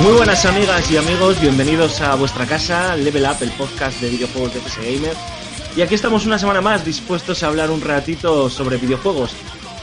Muy buenas amigas y amigos, bienvenidos a vuestra casa, Level Up, el podcast de videojuegos de PS Gamer. Y aquí estamos una semana más dispuestos a hablar un ratito sobre videojuegos.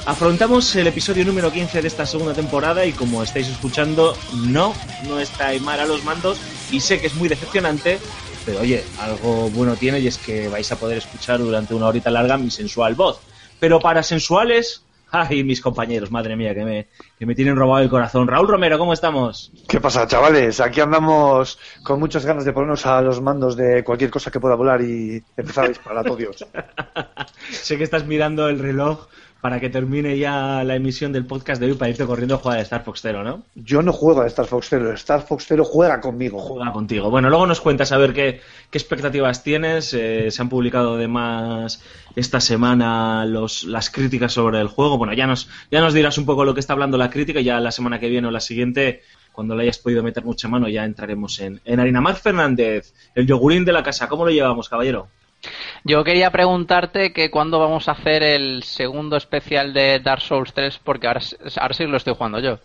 Afrontamos el episodio número 15 de esta segunda temporada y como estáis escuchando, no, no está Aymar a los mandos y sé que es muy decepcionante, pero oye, algo bueno tiene y es que vais a poder escuchar durante una horita larga mi sensual voz. Pero para sensuales, ay, mis compañeros, madre mía, que me, que me tienen robado el corazón. Raúl Romero, ¿cómo estamos? ¿Qué pasa, chavales? Aquí andamos con muchas ganas de ponernos a los mandos de cualquier cosa que pueda volar y empezar a disparar a todos sé que estás mirando el reloj para que termine ya la emisión del podcast de hoy para irte corriendo a jugar a Star Fox Zero, ¿no? Yo no juego a Star Fox Zero, Star Fox Zero juega conmigo. Juega contigo. Bueno, luego nos cuentas a ver qué, qué expectativas tienes. Eh, se han publicado además esta semana los, las críticas sobre el juego. Bueno, ya nos, ya nos dirás un poco lo que está hablando la crítica. Ya la semana que viene o la siguiente, cuando le hayas podido meter mucha mano, ya entraremos en, en harina. Mar Fernández, el yogurín de la casa, ¿cómo lo llevamos, caballero? Yo quería preguntarte que cuándo vamos a hacer el segundo especial de Dark Souls 3, porque ahora, ahora sí lo estoy jugando yo.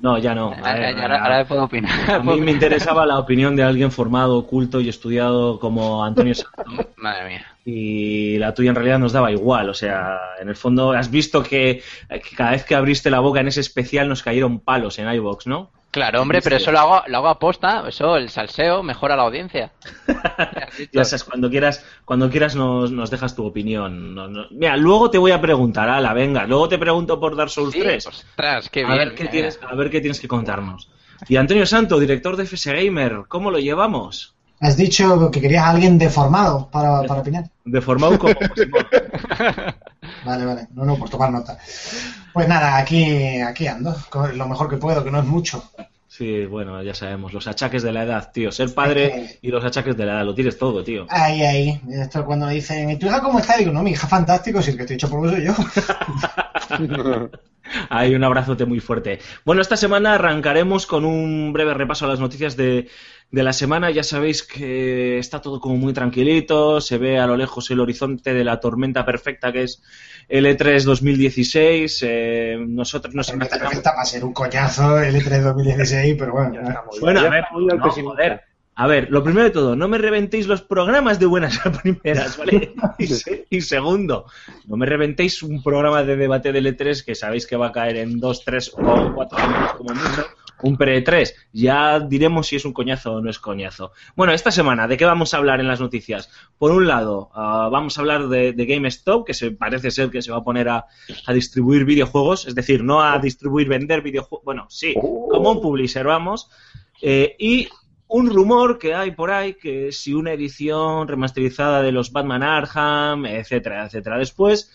No, ya no. A Ahora, ver, ahora- ahora puedo opinar. A mí me interesaba la opinión de alguien formado, culto y estudiado como Antonio Santo. Madre mía. Y la tuya en realidad nos daba igual. O sea, en el fondo has visto que, que cada vez que abriste la boca en ese especial nos cayeron palos en iVox, ¿no? Claro, hombre, pero eso lo hago, lo hago aposta. Eso, el salseo, mejora la audiencia. Ya sabes, cuando quieras, cuando quieras nos, nos dejas tu opinión. No- no- Mira, luego te voy a preguntar, ala, venga. Luego te pregunto por Dark Souls Sí, 3. ostras, qué a, bien. ver qué mira, tienes, a ver qué tienes que contarnos. Y Antonio Santo, director de FS Gamer, ¿cómo lo llevamos? Has dicho que querías a alguien deformado para, para opinar. Deformado como. Vale, vale. No, no, por tomar nota. Pues nada, aquí, aquí ando. con lo mejor que puedo, que no es mucho. Sí, bueno, ya sabemos, los achaques de la edad, tío. Ser padre y los achaques de la edad, lo tienes todo, tío. Ahí, ahí. Esto cuando me dicen, ¿y tu hija cómo está? Digo, no, mi hija fantástico, si el que estoy hecho polvo soy yo. Hay un abrazote muy fuerte. Bueno, esta semana arrancaremos con un breve repaso a las noticias de, de la semana. Ya sabéis que está todo como muy tranquilito, se ve a lo lejos el horizonte de la tormenta perfecta que es el E E3 2016. Eh, nosotros nos Tormenta imaginamos... perfecta va a ser un coñazo el E3 2016, pero bueno. Ya estamos, Bueno, ya a ver, no, joder. A ver, lo primero de todo, no me reventéis los programas de buenas a primeras, ¿vale? Y, se- y segundo, no me reventéis un programa de debate del E3 que sabéis que va a caer en dos, tres o cuatro años como mucho, un pre-3. Ya diremos si es un coñazo o no es coñazo. Bueno, esta semana, ¿de qué vamos a hablar en las noticias? Por un lado, ah, vamos a hablar de, de GameStop, que se parece ser que se va a poner a, a distribuir videojuegos, es decir, no a distribuir, vender videojuegos, bueno, sí, como un publisher, vamos. Eh, y un rumor que hay por ahí que si una edición remasterizada de los Batman Arkham, etcétera, etcétera. Después,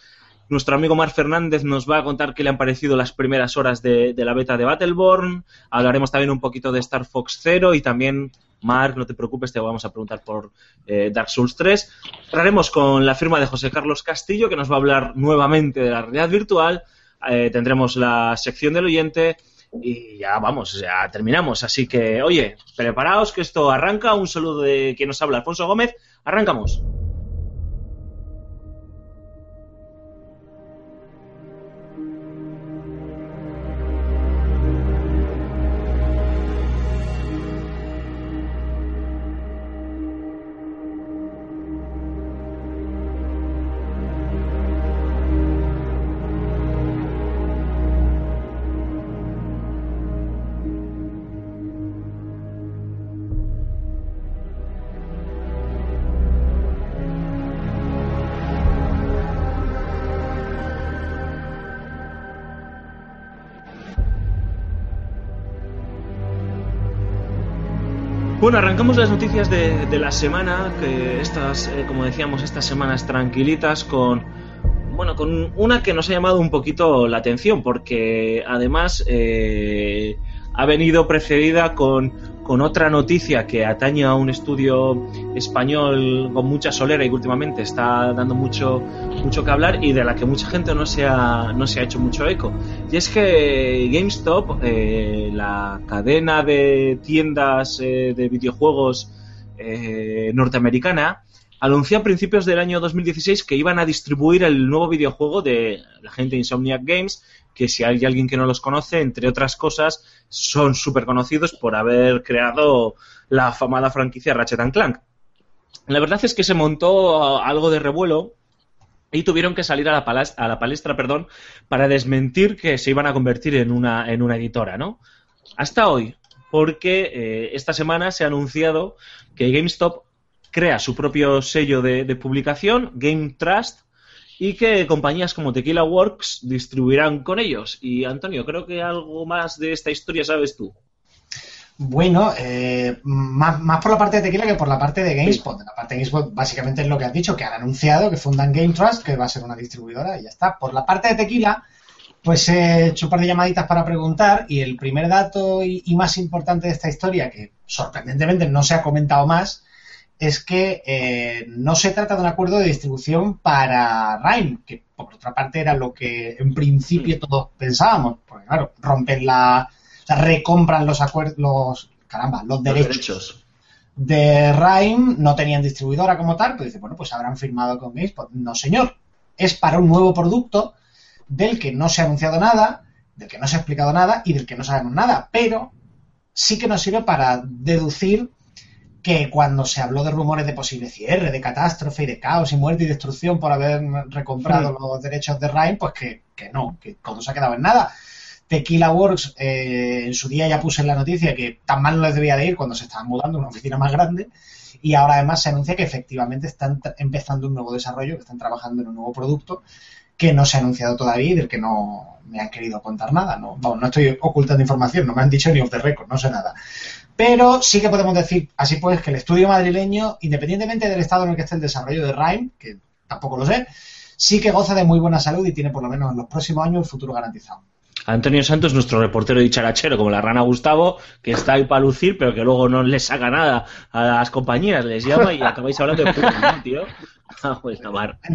nuestro amigo Mar Fernández nos va a contar qué le han parecido las primeras horas de, la beta de Battleborn. Hablaremos también un poquito de Star Fox Zero y también, Mark, no te preocupes, te vamos a preguntar por eh, Dark Souls 3. Cerraremos con la firma de José Carlos Castillo, que nos va a hablar nuevamente de la realidad virtual. Eh, tendremos la sección del oyente y ya vamos, ya terminamos. Así que, oye, preparaos que esto arranca. Un saludo de quien nos habla, Alfonso Gómez. Arrancamos. Bueno, arrancamos las noticias de, de la semana, que estas, eh, como decíamos, estas semanas tranquilitas con, bueno, con una que nos ha llamado un poquito la atención, porque además eh, ha venido precedida con, con otra noticia que atañe a un estudio español con mucha solera y que últimamente está dando mucho, mucho que hablar y de la que mucha gente no se ha, no se ha hecho mucho eco. Y es que GameStop, eh, la cadena de tiendas eh, de videojuegos eh, norteamericana, anunció a principios del año 2016 que iban a distribuir el nuevo videojuego de la gente Insomniac Games, que si hay alguien que no los conoce, entre otras cosas, son súper conocidos por haber creado la afamada franquicia Ratchet Clank. La verdad es que se montó algo de revuelo y tuvieron que salir a la, palas- a la palestra perdón, para desmentir que se iban a convertir en una, en una editora, ¿no? Hasta hoy, porque eh, esta semana se ha anunciado que GameStop crea su propio sello de, de publicación, Game Trust, y que compañías como Tequila Works distribuirán con ellos. Y Antonio, creo que algo más de esta historia sabes tú. Bueno, eh, más, más por la parte de Tequila que por la parte de GameSpot. La parte de GameSpot básicamente es lo que has dicho, que han anunciado que fundan Game Trust, que va a ser una distribuidora y ya está. Por la parte de Tequila, pues he hecho un par de llamaditas para preguntar y el primer dato y, y más importante de esta historia, que sorprendentemente no se ha comentado más, es que eh, no se trata de un acuerdo de distribución para Rime, que por otra parte era lo que en principio todos pensábamos, porque claro, rompen la... O sea, recompran los acuerdos, los, caramba, los derechos, de Rime, no tenían distribuidora como tal, pues dice, bueno, pues habrán firmado con GameSpot. No, señor, es para un nuevo producto del que no se ha anunciado nada, del que no se ha explicado nada y del que no sabemos nada, pero sí que nos sirve para deducir que cuando se habló de rumores de posible cierre, de catástrofe y de caos y muerte y destrucción por haber recomprado los derechos de Rime, pues que, que no, que todo se ha quedado en nada. Tequila Works, eh, en su día ya puse en la noticia que tan mal no les debía de ir cuando se estaban mudando a una oficina más grande y ahora además se anuncia que efectivamente están empezando un nuevo desarrollo, que están trabajando en un nuevo producto que no se ha anunciado todavía y del que no me han querido contar nada. No, vamos, no estoy ocultando información, no me han dicho ni off the record, no sé nada. Pero sí que podemos decir, así pues, que el estudio madrileño, independientemente del estado en el que esté el desarrollo de Rime, que tampoco lo sé, sí que goza de muy buena salud y tiene por lo menos en los próximos años el futuro garantizado. Antonio Santos, nuestro reportero dicharachero, como la rana Gustavo, que está ahí para lucir, pero que luego no les saca nada a las compañías, les llama y acabáis hablando de puto, ¿no, tío? Ah, pues,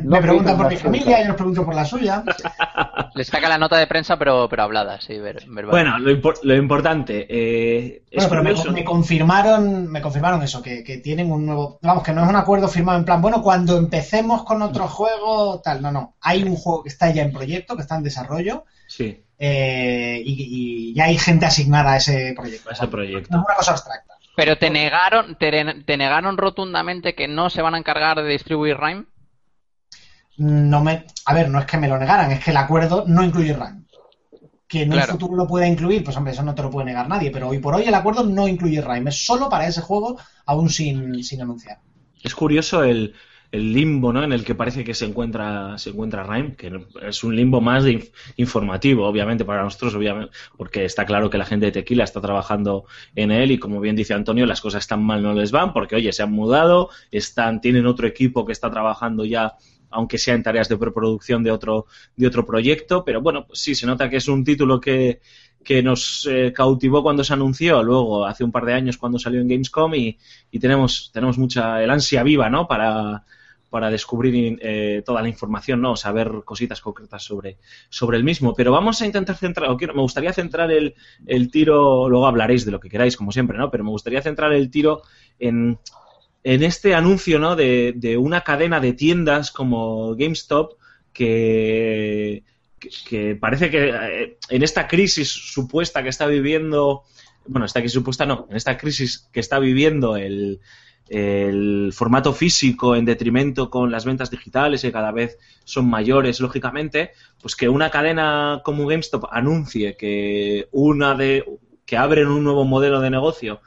me preguntan por mi familia, yo les pregunto por la suya. Le saca la nota de prensa, pero, pero hablada, sí, ver- verbal. Bueno, lo, impor- lo importante eh, es Bueno, pero me, confirmaron, me confirmaron eso, que, que tienen un nuevo, vamos, que no es un acuerdo firmado en plan, bueno, cuando empecemos con otro juego, tal, no, no, hay un juego que está ya en proyecto, que está en desarrollo, Sí, eh, y, y ya hay gente asignada a ese proyecto. a ese proyecto. No es una cosa abstracta. Pero te negaron, te, te negaron rotundamente que no se van a encargar de distribuir Rime. No me, a ver, no es que me lo negaran, es que el acuerdo no incluye RAM. Que en Claro. un futuro lo pueda incluir, pues hombre, eso no te lo puede negar nadie, pero hoy por hoy el acuerdo no incluye RAM, es solo para ese juego, aún sin, sin anunciar. Es curioso el, el limbo ¿no? en el que parece que se encuentra se encuentra Rime, que es un limbo más de inf- informativo, obviamente, para nosotros, obviamente, porque está claro que la gente de Tequila está trabajando en él y como bien dice Antonio, las cosas tan mal no les van, porque oye, se han mudado, están, tienen otro equipo que está trabajando ya aunque sea en tareas de preproducción de otro, de otro proyecto, pero bueno, pues sí, se nota que es un título que, que nos eh, cautivó cuando se anunció, luego hace un par de años cuando salió en Gamescom y, y tenemos, tenemos mucha el ansia viva, ¿no? Para, para descubrir eh, toda la información, ¿no? Saber cositas concretas sobre, sobre el mismo. Pero vamos a intentar centrar, o me gustaría centrar el, el tiro, luego hablaréis de lo que queráis, como siempre, ¿no? Pero me gustaría centrar el tiro en, en este anuncio, ¿no? De, de una cadena de tiendas como GameStop que, que, que parece que eh, en esta crisis supuesta que está viviendo, bueno, esta crisis supuesta no, en esta crisis que está viviendo el, el formato físico en detrimento con las ventas digitales que cada vez son mayores, lógicamente, pues que una cadena como GameStop anuncie que una de que abren un nuevo modelo de negocio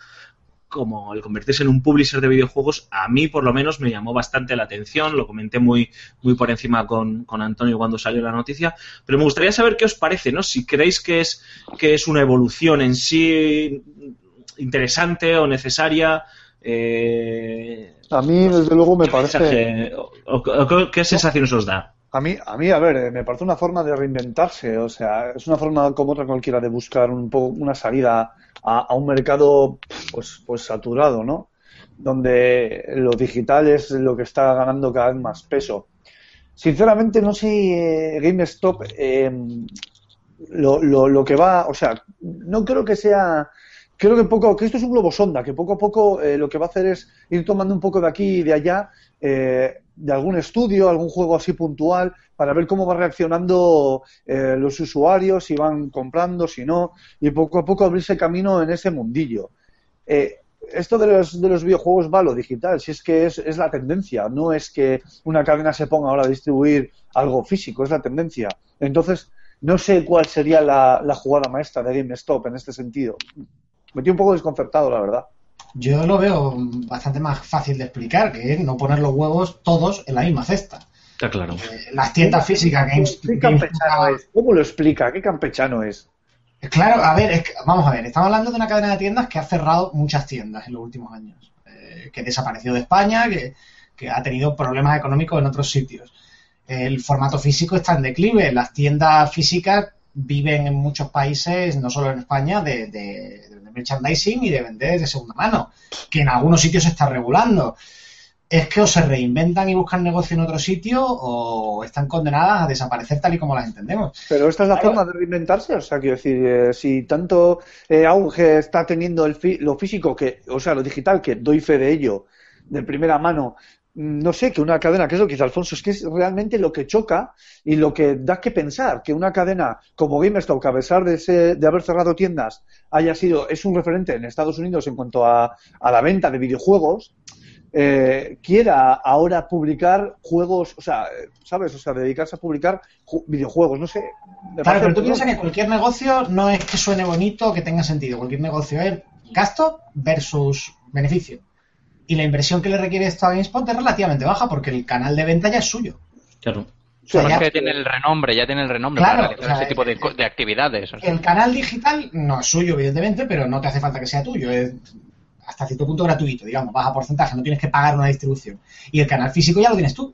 como el convertirse en un publisher de videojuegos, a mí por lo menos me llamó bastante la atención, lo comenté muy, muy por encima con, con Antonio cuando salió la noticia, pero me gustaría saber qué os parece, ¿no? Si creéis que es, que es una evolución en sí interesante o necesaria. Eh, A mí, desde luego, me ¿qué parece. mensaje- o- o- o- ¿Qué sensaciones os da? A mí, a mí, a ver, eh, me parece una forma de reinventarse, o sea, es una forma como otra cualquiera de buscar un poco una salida a, a un mercado pues, pues saturado, ¿no? Donde lo digital es lo que está ganando cada vez más peso. Sinceramente, no sé, eh, GameStop, eh, lo, lo, lo que va, o sea, no creo que sea creo que poco que esto es un globo sonda que poco a poco eh, lo que va a hacer es ir tomando un poco de aquí y de allá eh, de algún estudio algún juego así puntual para ver cómo va reaccionando eh, los usuarios si van comprando si no y poco a poco abrirse camino en ese mundillo. Esto de los, de los videojuegos va a lo digital si es que es, es la tendencia no es que una cadena se ponga ahora a distribuir algo físico es la tendencia. Entonces no sé cuál sería la jugada maestra de GameStop en este sentido me estoy un poco desconcertado, la verdad. Yo lo veo bastante más fácil de explicar, que es no poner los huevos todos en la misma cesta. Está claro. Eh, Las tiendas físicas, Games, ¿Qué Games- campechano es? ¿Cómo lo explica? ¿Qué campechano es? Claro, a ver, es que- vamos a ver, estamos hablando de una cadena de tiendas que ha cerrado muchas tiendas en los últimos años, eh, que desapareció de España, que, que ha tenido problemas económicos en otros sitios. El formato físico está en declive, las tiendas físicas viven en muchos países, no solo en España, de, de- de merchandising y de vender de segunda mano, que en algunos sitios se está regulando. Es que o se reinventan y buscan negocio en otro sitio o están condenadas a desaparecer tal y como las entendemos. Pero esta es la Claro. forma de reinventarse, o sea, quiero decir, eh, si tanto eh, auge está teniendo el fi- lo físico, que, o sea, lo digital, que doy fe de ello, de primera mano, no sé, que una cadena, que es lo que dice Alfonso, es que es realmente lo que choca y lo que da que pensar, que una cadena como GameStop, que a pesar de, ser- de haber cerrado tiendas, haya sido, es un referente en Estados Unidos en cuanto a, a la venta de videojuegos, eh, quiera ahora publicar juegos, o sea, ¿sabes? O sea, dedicarse a publicar ju- videojuegos, no sé. Claro, pero tú piensas que cualquier negocio no es que suene bonito o que tenga sentido. Cualquier negocio es gasto versus beneficio. Y la inversión que le requiere esto a GameSpot es relativamente baja porque el canal de venta ya es suyo. Claro. O sea, ya- que tiene el renombre, ya tiene el renombre Claro, para realizar o sea, ese tipo de, eh, de actividades. o sea. el canal digital no es suyo, evidentemente, pero no te hace falta que sea tuyo. Es hasta cierto punto gratuito, digamos, baja porcentaje, no tienes que pagar una distribución. Y el canal físico ya lo tienes tú.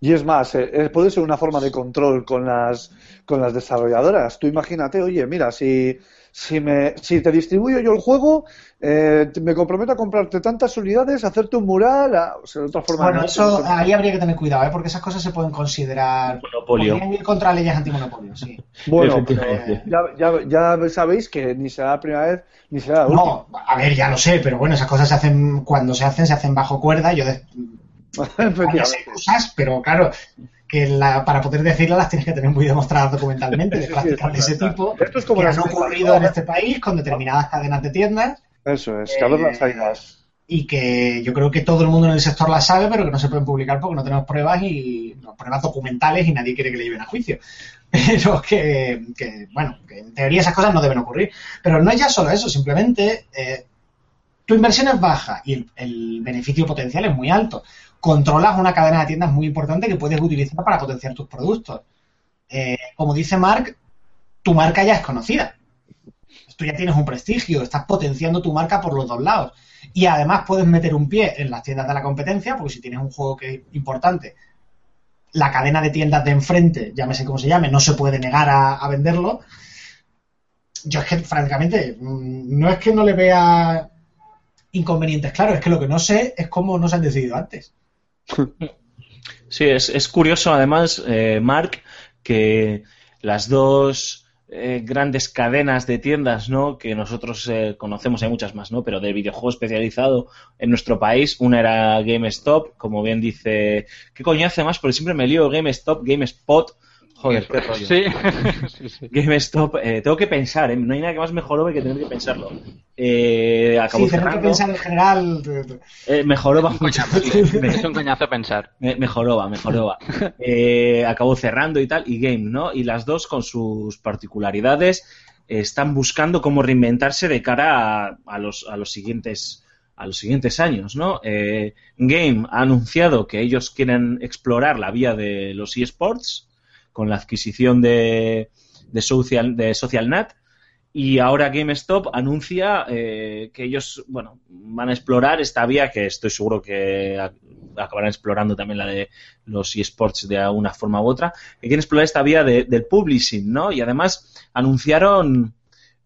Y es más, eh, eh, puede ser una forma de control con las, con las desarrolladoras. Tú imagínate, oye, mira, si, si, me, si te distribuyo yo el juego, eh, me comprometo a comprarte tantas unidades, hacerte un mural, a- o sea, de otra forma. Bueno, no, eso no- ahí habría que tener cuidado, ¿eh? porque esas cosas se pueden considerar. Monopolio. Podrían ir contra leyes antimonopolio, sí. Bueno, pero ya, ya, ya sabéis que ni será la primera vez ni será la última. No, a ver, ya lo sé, pero bueno, esas cosas se hacen, cuando se hacen, se hacen bajo cuerda. Yo de, cosas, pero claro, que la- para poder decirlas las tienes que tener muy demostradas documentalmente, de prácticas de ese tipo, Esto es como que han ocurrido en este país con determinadas cadenas de tiendas Eso es, que a ver las salidas. y que yo creo que todo el mundo en el sector las sabe, pero que no se pueden publicar porque no tenemos pruebas y no, pruebas documentales y nadie quiere que le lleven a juicio. Pero que, que, bueno, que en teoría esas cosas no deben ocurrir. Pero no es ya solo eso, simplemente eh, tu inversión es baja y el, el beneficio potencial es muy alto. Controlas una cadena de tiendas muy importante que puedes utilizar para potenciar tus productos. Eh, como dice Mark, tu marca ya es conocida. Tú ya tienes un prestigio, estás potenciando tu marca por los dos lados. Y además puedes meter un pie en las tiendas de la competencia, porque si tienes un juego que es importante, la cadena de tiendas de enfrente, llámese como se llame, no se puede negar a, venderlo. Yo es que, francamente, mm, no es que no le vea inconvenientes, claro, es que lo que no sé es cómo no se han decidido antes. Sí, es, es curioso además, eh, Mark, que las dos eh, grandes cadenas de tiendas, ¿no? Que nosotros eh, conocemos, hay muchas más, ¿no? Pero de videojuego especializado en nuestro país, una era GameStop, como bien dice, ¿qué coño hace más? Porque siempre me lío GameStop, GameSpot, joder, qué rollo. Sí, sí, sí. GameStop, eh, tengo que pensar, ¿eh? no hay nada que más me jorobe que tener que pensarlo. Eh, acabó Sí, tener que pensar en general. eh, me joroba mucho. Es un coñazo pensar. Me, me joroba, me joroba. Eh, acabó cerrando y tal, y Game, ¿no? Y las dos, con sus particularidades, eh, están buscando cómo reinventarse de cara a, a los, a los siguientes a los siguientes años, ¿no? Eh, Game ha anunciado que ellos quieren explorar la vía de los eSports con la adquisición de, de, Social, de SocialNet y ahora GameStop anuncia eh, que ellos, bueno, van a explorar esta vía que estoy seguro que acabarán explorando también la de los eSports de una forma u otra, que quieren explorar esta vía de- del publishing, ¿no? Y además anunciaron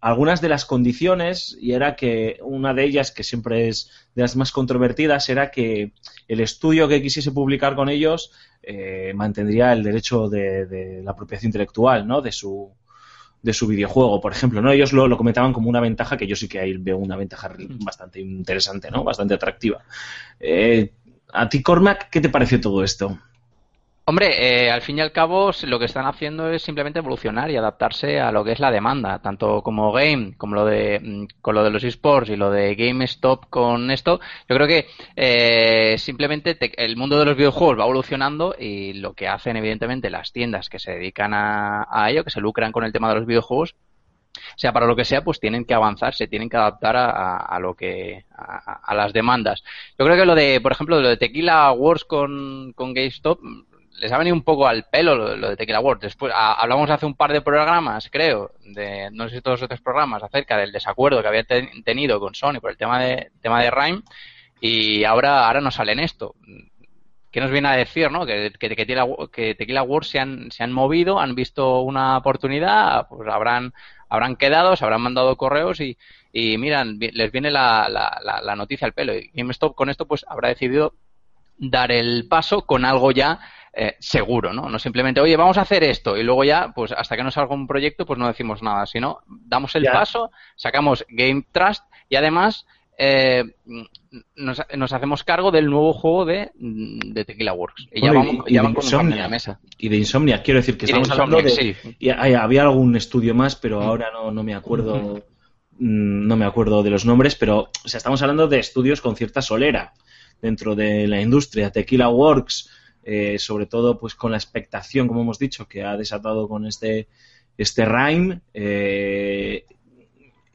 algunas de las condiciones y era que una de ellas, que siempre es de las más controvertidas, era que el estudio que quisiese publicar con ellos eh, mantendría el derecho de, la apropiación intelectual, ¿no? De su de su videojuego, por ejemplo, ¿no? Ellos lo, lo comentaban como una ventaja que yo sí que ahí veo una ventaja bastante interesante, ¿no? Bastante atractiva. Eh, a ti, Cormac, ¿qué te pareció todo esto? Hombre, eh, al fin y al cabo lo que están haciendo es simplemente evolucionar y adaptarse a lo que es la demanda, tanto como Game, como lo de mm, con lo de los esports y lo de GameStop con esto. Yo creo que eh, simplemente te- el mundo de los videojuegos va evolucionando y lo que hacen evidentemente las tiendas que se dedican a, a ello, que se lucran con el tema de los videojuegos, sea para lo que sea, pues tienen que avanzar, se tienen que adaptar a, a- lo que a, a las demandas. Yo creo que lo de, por ejemplo, lo de Tequila Wars con, con GameStop les ha venido un poco al pelo lo, de Tequila Wars. Después hablamos hace un par de programas, creo, de no sé si todos los tres programas acerca del desacuerdo que había ten- tenido con Sony por el tema de tema de Rime y ahora ahora nos sale en esto. ¿Qué nos viene a decir, no? Que, que, que Tequila, que Tequila Wars se han, se han movido, han visto una oportunidad, pues habrán, habrán quedado, se habrán mandado correos y, y miran, les viene la, la, la, la noticia al pelo. Y GameStop con esto pues habrá decidido dar el paso con algo ya eh, seguro, ¿no? No simplemente, oye, vamos a hacer esto y luego ya, pues hasta que no salga un proyecto, pues no decimos nada, sino damos el Ya. paso, sacamos Game Trust y además eh, nos, nos hacemos cargo del nuevo juego de, de Tequila Works. Y ya Bueno, vamos, y- de en la mesa. Y de Insomnia, quiero decir que Y de estamos hablando de... Insomniac, sí. y hay- había algún estudio más, pero ahora no, no me acuerdo mm, no me acuerdo de los nombres, pero o sea, estamos hablando de estudios con cierta solera dentro de la industria. Tequila Works, eh, sobre todo pues con la expectación, como hemos dicho, que ha desatado con este, este Rhyme, eh,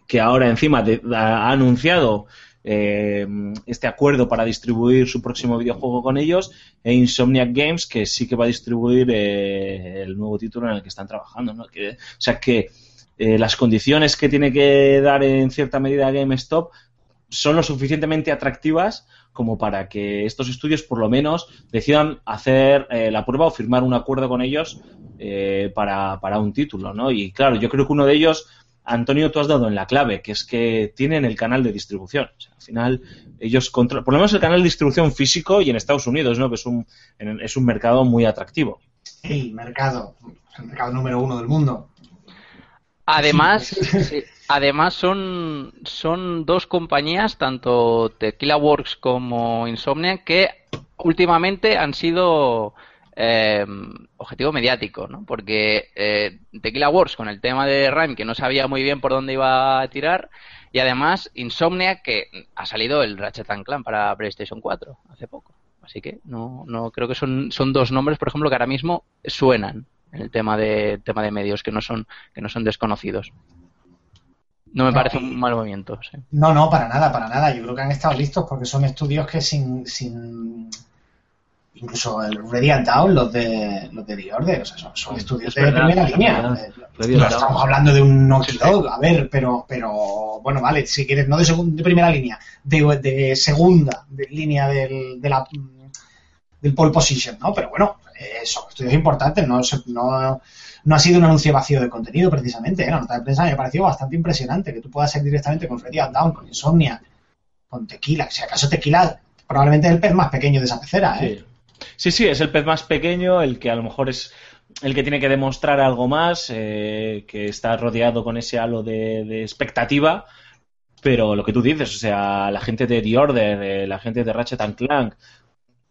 que ahora encima ha anunciado eh, este acuerdo para distribuir su próximo videojuego con ellos, e Insomniac Games, que sí que va a distribuir eh, el nuevo título en el que están trabajando. ¿no? O sea que eh, las condiciones que tiene que dar en cierta medida GameStop son lo suficientemente atractivas como para que estos estudios por lo menos decidan hacer eh, la prueba o firmar un acuerdo con ellos eh, para, para un título, ¿no? Y claro, yo creo que uno de ellos, Antonio, tú has dado en la clave, que es que tienen el canal de distribución. Al final, ellos controlan, por lo menos el canal de distribución físico y en Estados Unidos, ¿no? Que es un, es un mercado muy atractivo. El mercado, el mercado número uno del mundo. Además, sí, además son, son dos compañías, tanto Tequila Works como Insomnia, que últimamente han sido eh, objetivo mediático, ¿no? Porque eh, Tequila Works con el tema de Rhyme, que no sabía muy bien por dónde iba a tirar, y además Insomnia, que ha salido el Ratchet and Clank para PlayStation 4 hace poco. Así que no, no creo que son, son dos nombres, por ejemplo, que ahora mismo suenan en el tema de tema de medios que no son que no son desconocidos. No me No, parece un mal movimiento. sí. No, no, para nada, para nada. Yo creo que han estado listos porque son estudios que sin, sin incluso el Ready and Down, los de los de The Order, o sea, son, son estudios Es de verdad, primera línea. verdad. Eh, No estamos hablando de un Naughty Dog, a ver, pero, pero bueno, vale, si quieres, no de, segun- de primera línea, de, de segunda de línea del, de la, del pole position, ¿no? Pero bueno, eh, son estudios importantes, no, no, no ha sido un anuncio vacío de contenido precisamente, ¿eh? la nota de prensa me ha parecido bastante impresionante, que tú puedas ir directamente con and Down, con Insomnia, con Tequila, si acaso Tequila probablemente es el pez más pequeño de esa pecera, ¿eh? Sí. Sí, es el pez más pequeño, el que a lo mejor es el que tiene que demostrar algo más, eh, que está rodeado con ese halo de, de expectativa, pero lo que tú dices, o sea, la gente de The Order, eh, la gente de Ratchet and Clank,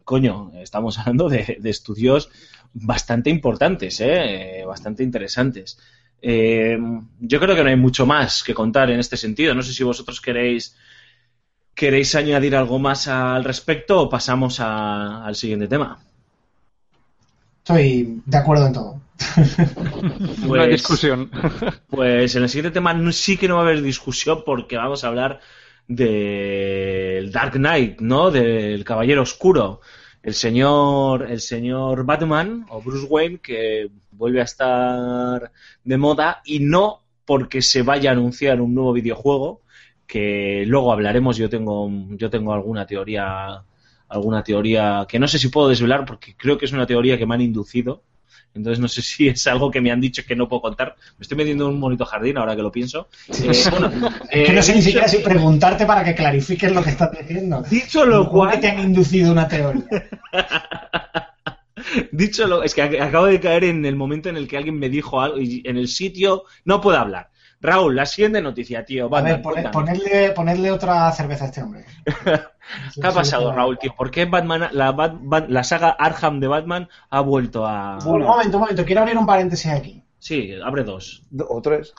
coño, estamos hablando de, de estudios bastante importantes, eh, bastante interesantes. Eh, yo creo que no hay mucho más que contar en este sentido. No sé si vosotros queréis queréis añadir algo más al respecto o pasamos a- al siguiente tema. Estoy de acuerdo en todo. No hay discusión. Pues en el siguiente tema sí que no va a haber discusión porque vamos a hablar del Dark Knight, ¿no? Del Caballero Oscuro. El señor, el señor Batman o Bruce Wayne que vuelve a estar de moda y no porque se vaya a anunciar un nuevo videojuego que luego hablaremos. Yo tengo, yo tengo alguna teoría alguna teoría que no sé si puedo desvelar porque creo que es una teoría que me han inducido. Entonces no sé si es algo que me han dicho que no puedo contar. Me estoy metiendo en un bonito jardín ahora que lo pienso. Eh, bueno, que no sé eh, ni siquiera si preguntarte para que clarifiques lo que estás diciendo. Dicho lo ¿Cómo que cual, te han inducido una teoría? dicho lo, es que ac- acabo de caer en el momento en el que alguien me dijo algo y en el sitio no puedo hablar. Raúl, la siguiente noticia, tío. A Batman, ver, pone- ponerle, ponerle otra cerveza a este hombre. ¿Qué ha pasado, Raúl, tío? ¿Por qué Batman, la, Bat- Bat- la saga Arkham de Batman ha vuelto a... Un momento, un momento, quiero abrir un paréntesis aquí. Sí, abre dos. Do- O tres.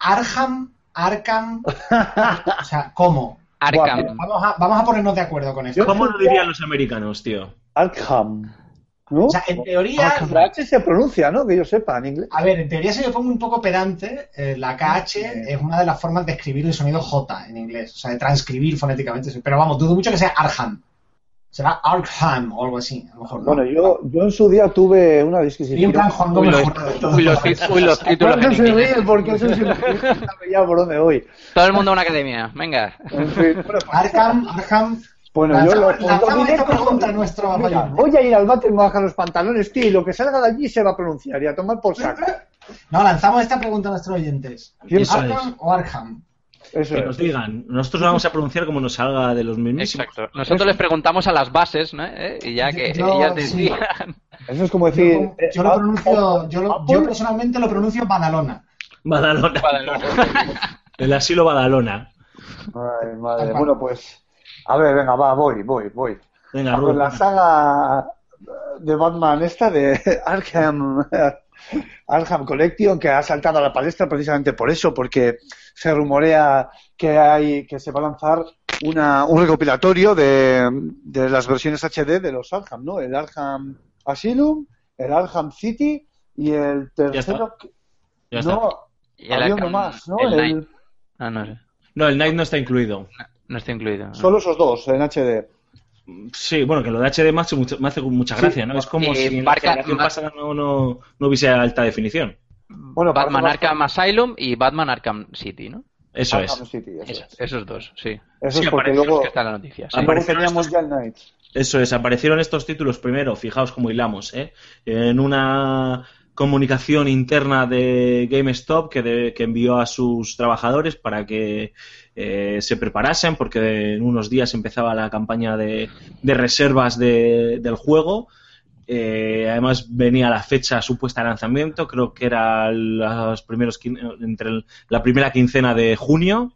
Arkham, Arkham, o sea, ¿cómo? Arkham. Vamos a, vamos a ponernos de acuerdo con esto. ¿Cómo lo dirían los americanos, tío? Arkham. ¿No? O sea, en teoría. La H se pronuncia, ¿no? Que yo sepa en inglés. a ver, en teoría si me pongo un poco pedante, eh, la KH es una de las formas de escribir el sonido J en inglés, o sea, de transcribir fonéticamente. Pero vamos, dudo mucho que sea Arkham. Será Arkham o algo así, a lo mejor. ¿no? Bueno, yo, yo en su día tuve una Y en disquisición. plan Juan Gómez uy, los uy, los títulos No en se ríe porque eso es ya por dónde voy. Todo el mundo a una academia. Venga. En fin, bueno, Arkham, Arkham. Bueno, yo lo Lanzamos- lo esta pregunta a nuestro Mira, voy a ir al váter, me voy a bajar los pantalones, tío, y lo que salga de allí se va a pronunciar y a tomar por saco. No, lanzamos esta pregunta a nuestros oyentes. ¿Arkham es. o Arkham? Eso Que es. nos digan. Nosotros lo vamos a pronunciar como nos salga de los mismísimos. Exacto. Nosotros les preguntamos a las bases, ¿no? ¿Eh? Y ya que Yo- ellas sí. decían. Eso es como decir. Yo, eh, yo lo ah, pronuncio, yo, lo- yo personalmente lo pronuncio Badalona. Badalona. El asilo Badalona. Ay, madre. Bueno, pues. A ver, venga, va, voy, voy, voy. Venga, Ah, pues la saga de Batman esta de Arkham Arkham Collection que ha saltado a la palestra precisamente por eso porque se rumorea que hay que se va a lanzar una, un recopilatorio de, de las versiones HD de los Arkham, ¿no? El Arkham Asylum, el Arkham City y el tercero Ya está. no, Y el había uno más, ¿no? el El-. Ah, no sé. No, el Night no está incluido. No está incluido. ¿no? solo esos dos en HD. Sí, bueno, que lo de HD me hace, mucho- me hace mucha gracia, ¿no? Es como y si en marca- la pasada no, no, no hubiese alta definición. Bueno, Batman Arkham Asylum y Batman Arkham City, ¿no? Eso Arkham es. City, eso Eso- es. esos dos, sí. Eso Sí, es porque luego, Que está en la noticia. sí. teníamos ya el Knight. Eso es, aparecieron estos títulos primero, fijaos cómo hilamos, ¿eh? En una comunicación interna de GameStop que, de- que envió a sus trabajadores para que eh, se preparasen, porque en unos días empezaba la campaña de, de reservas de- del juego. Eh, además venía la fecha supuesta de lanzamiento, creo que era los primeros entre el- la primera quincena de junio.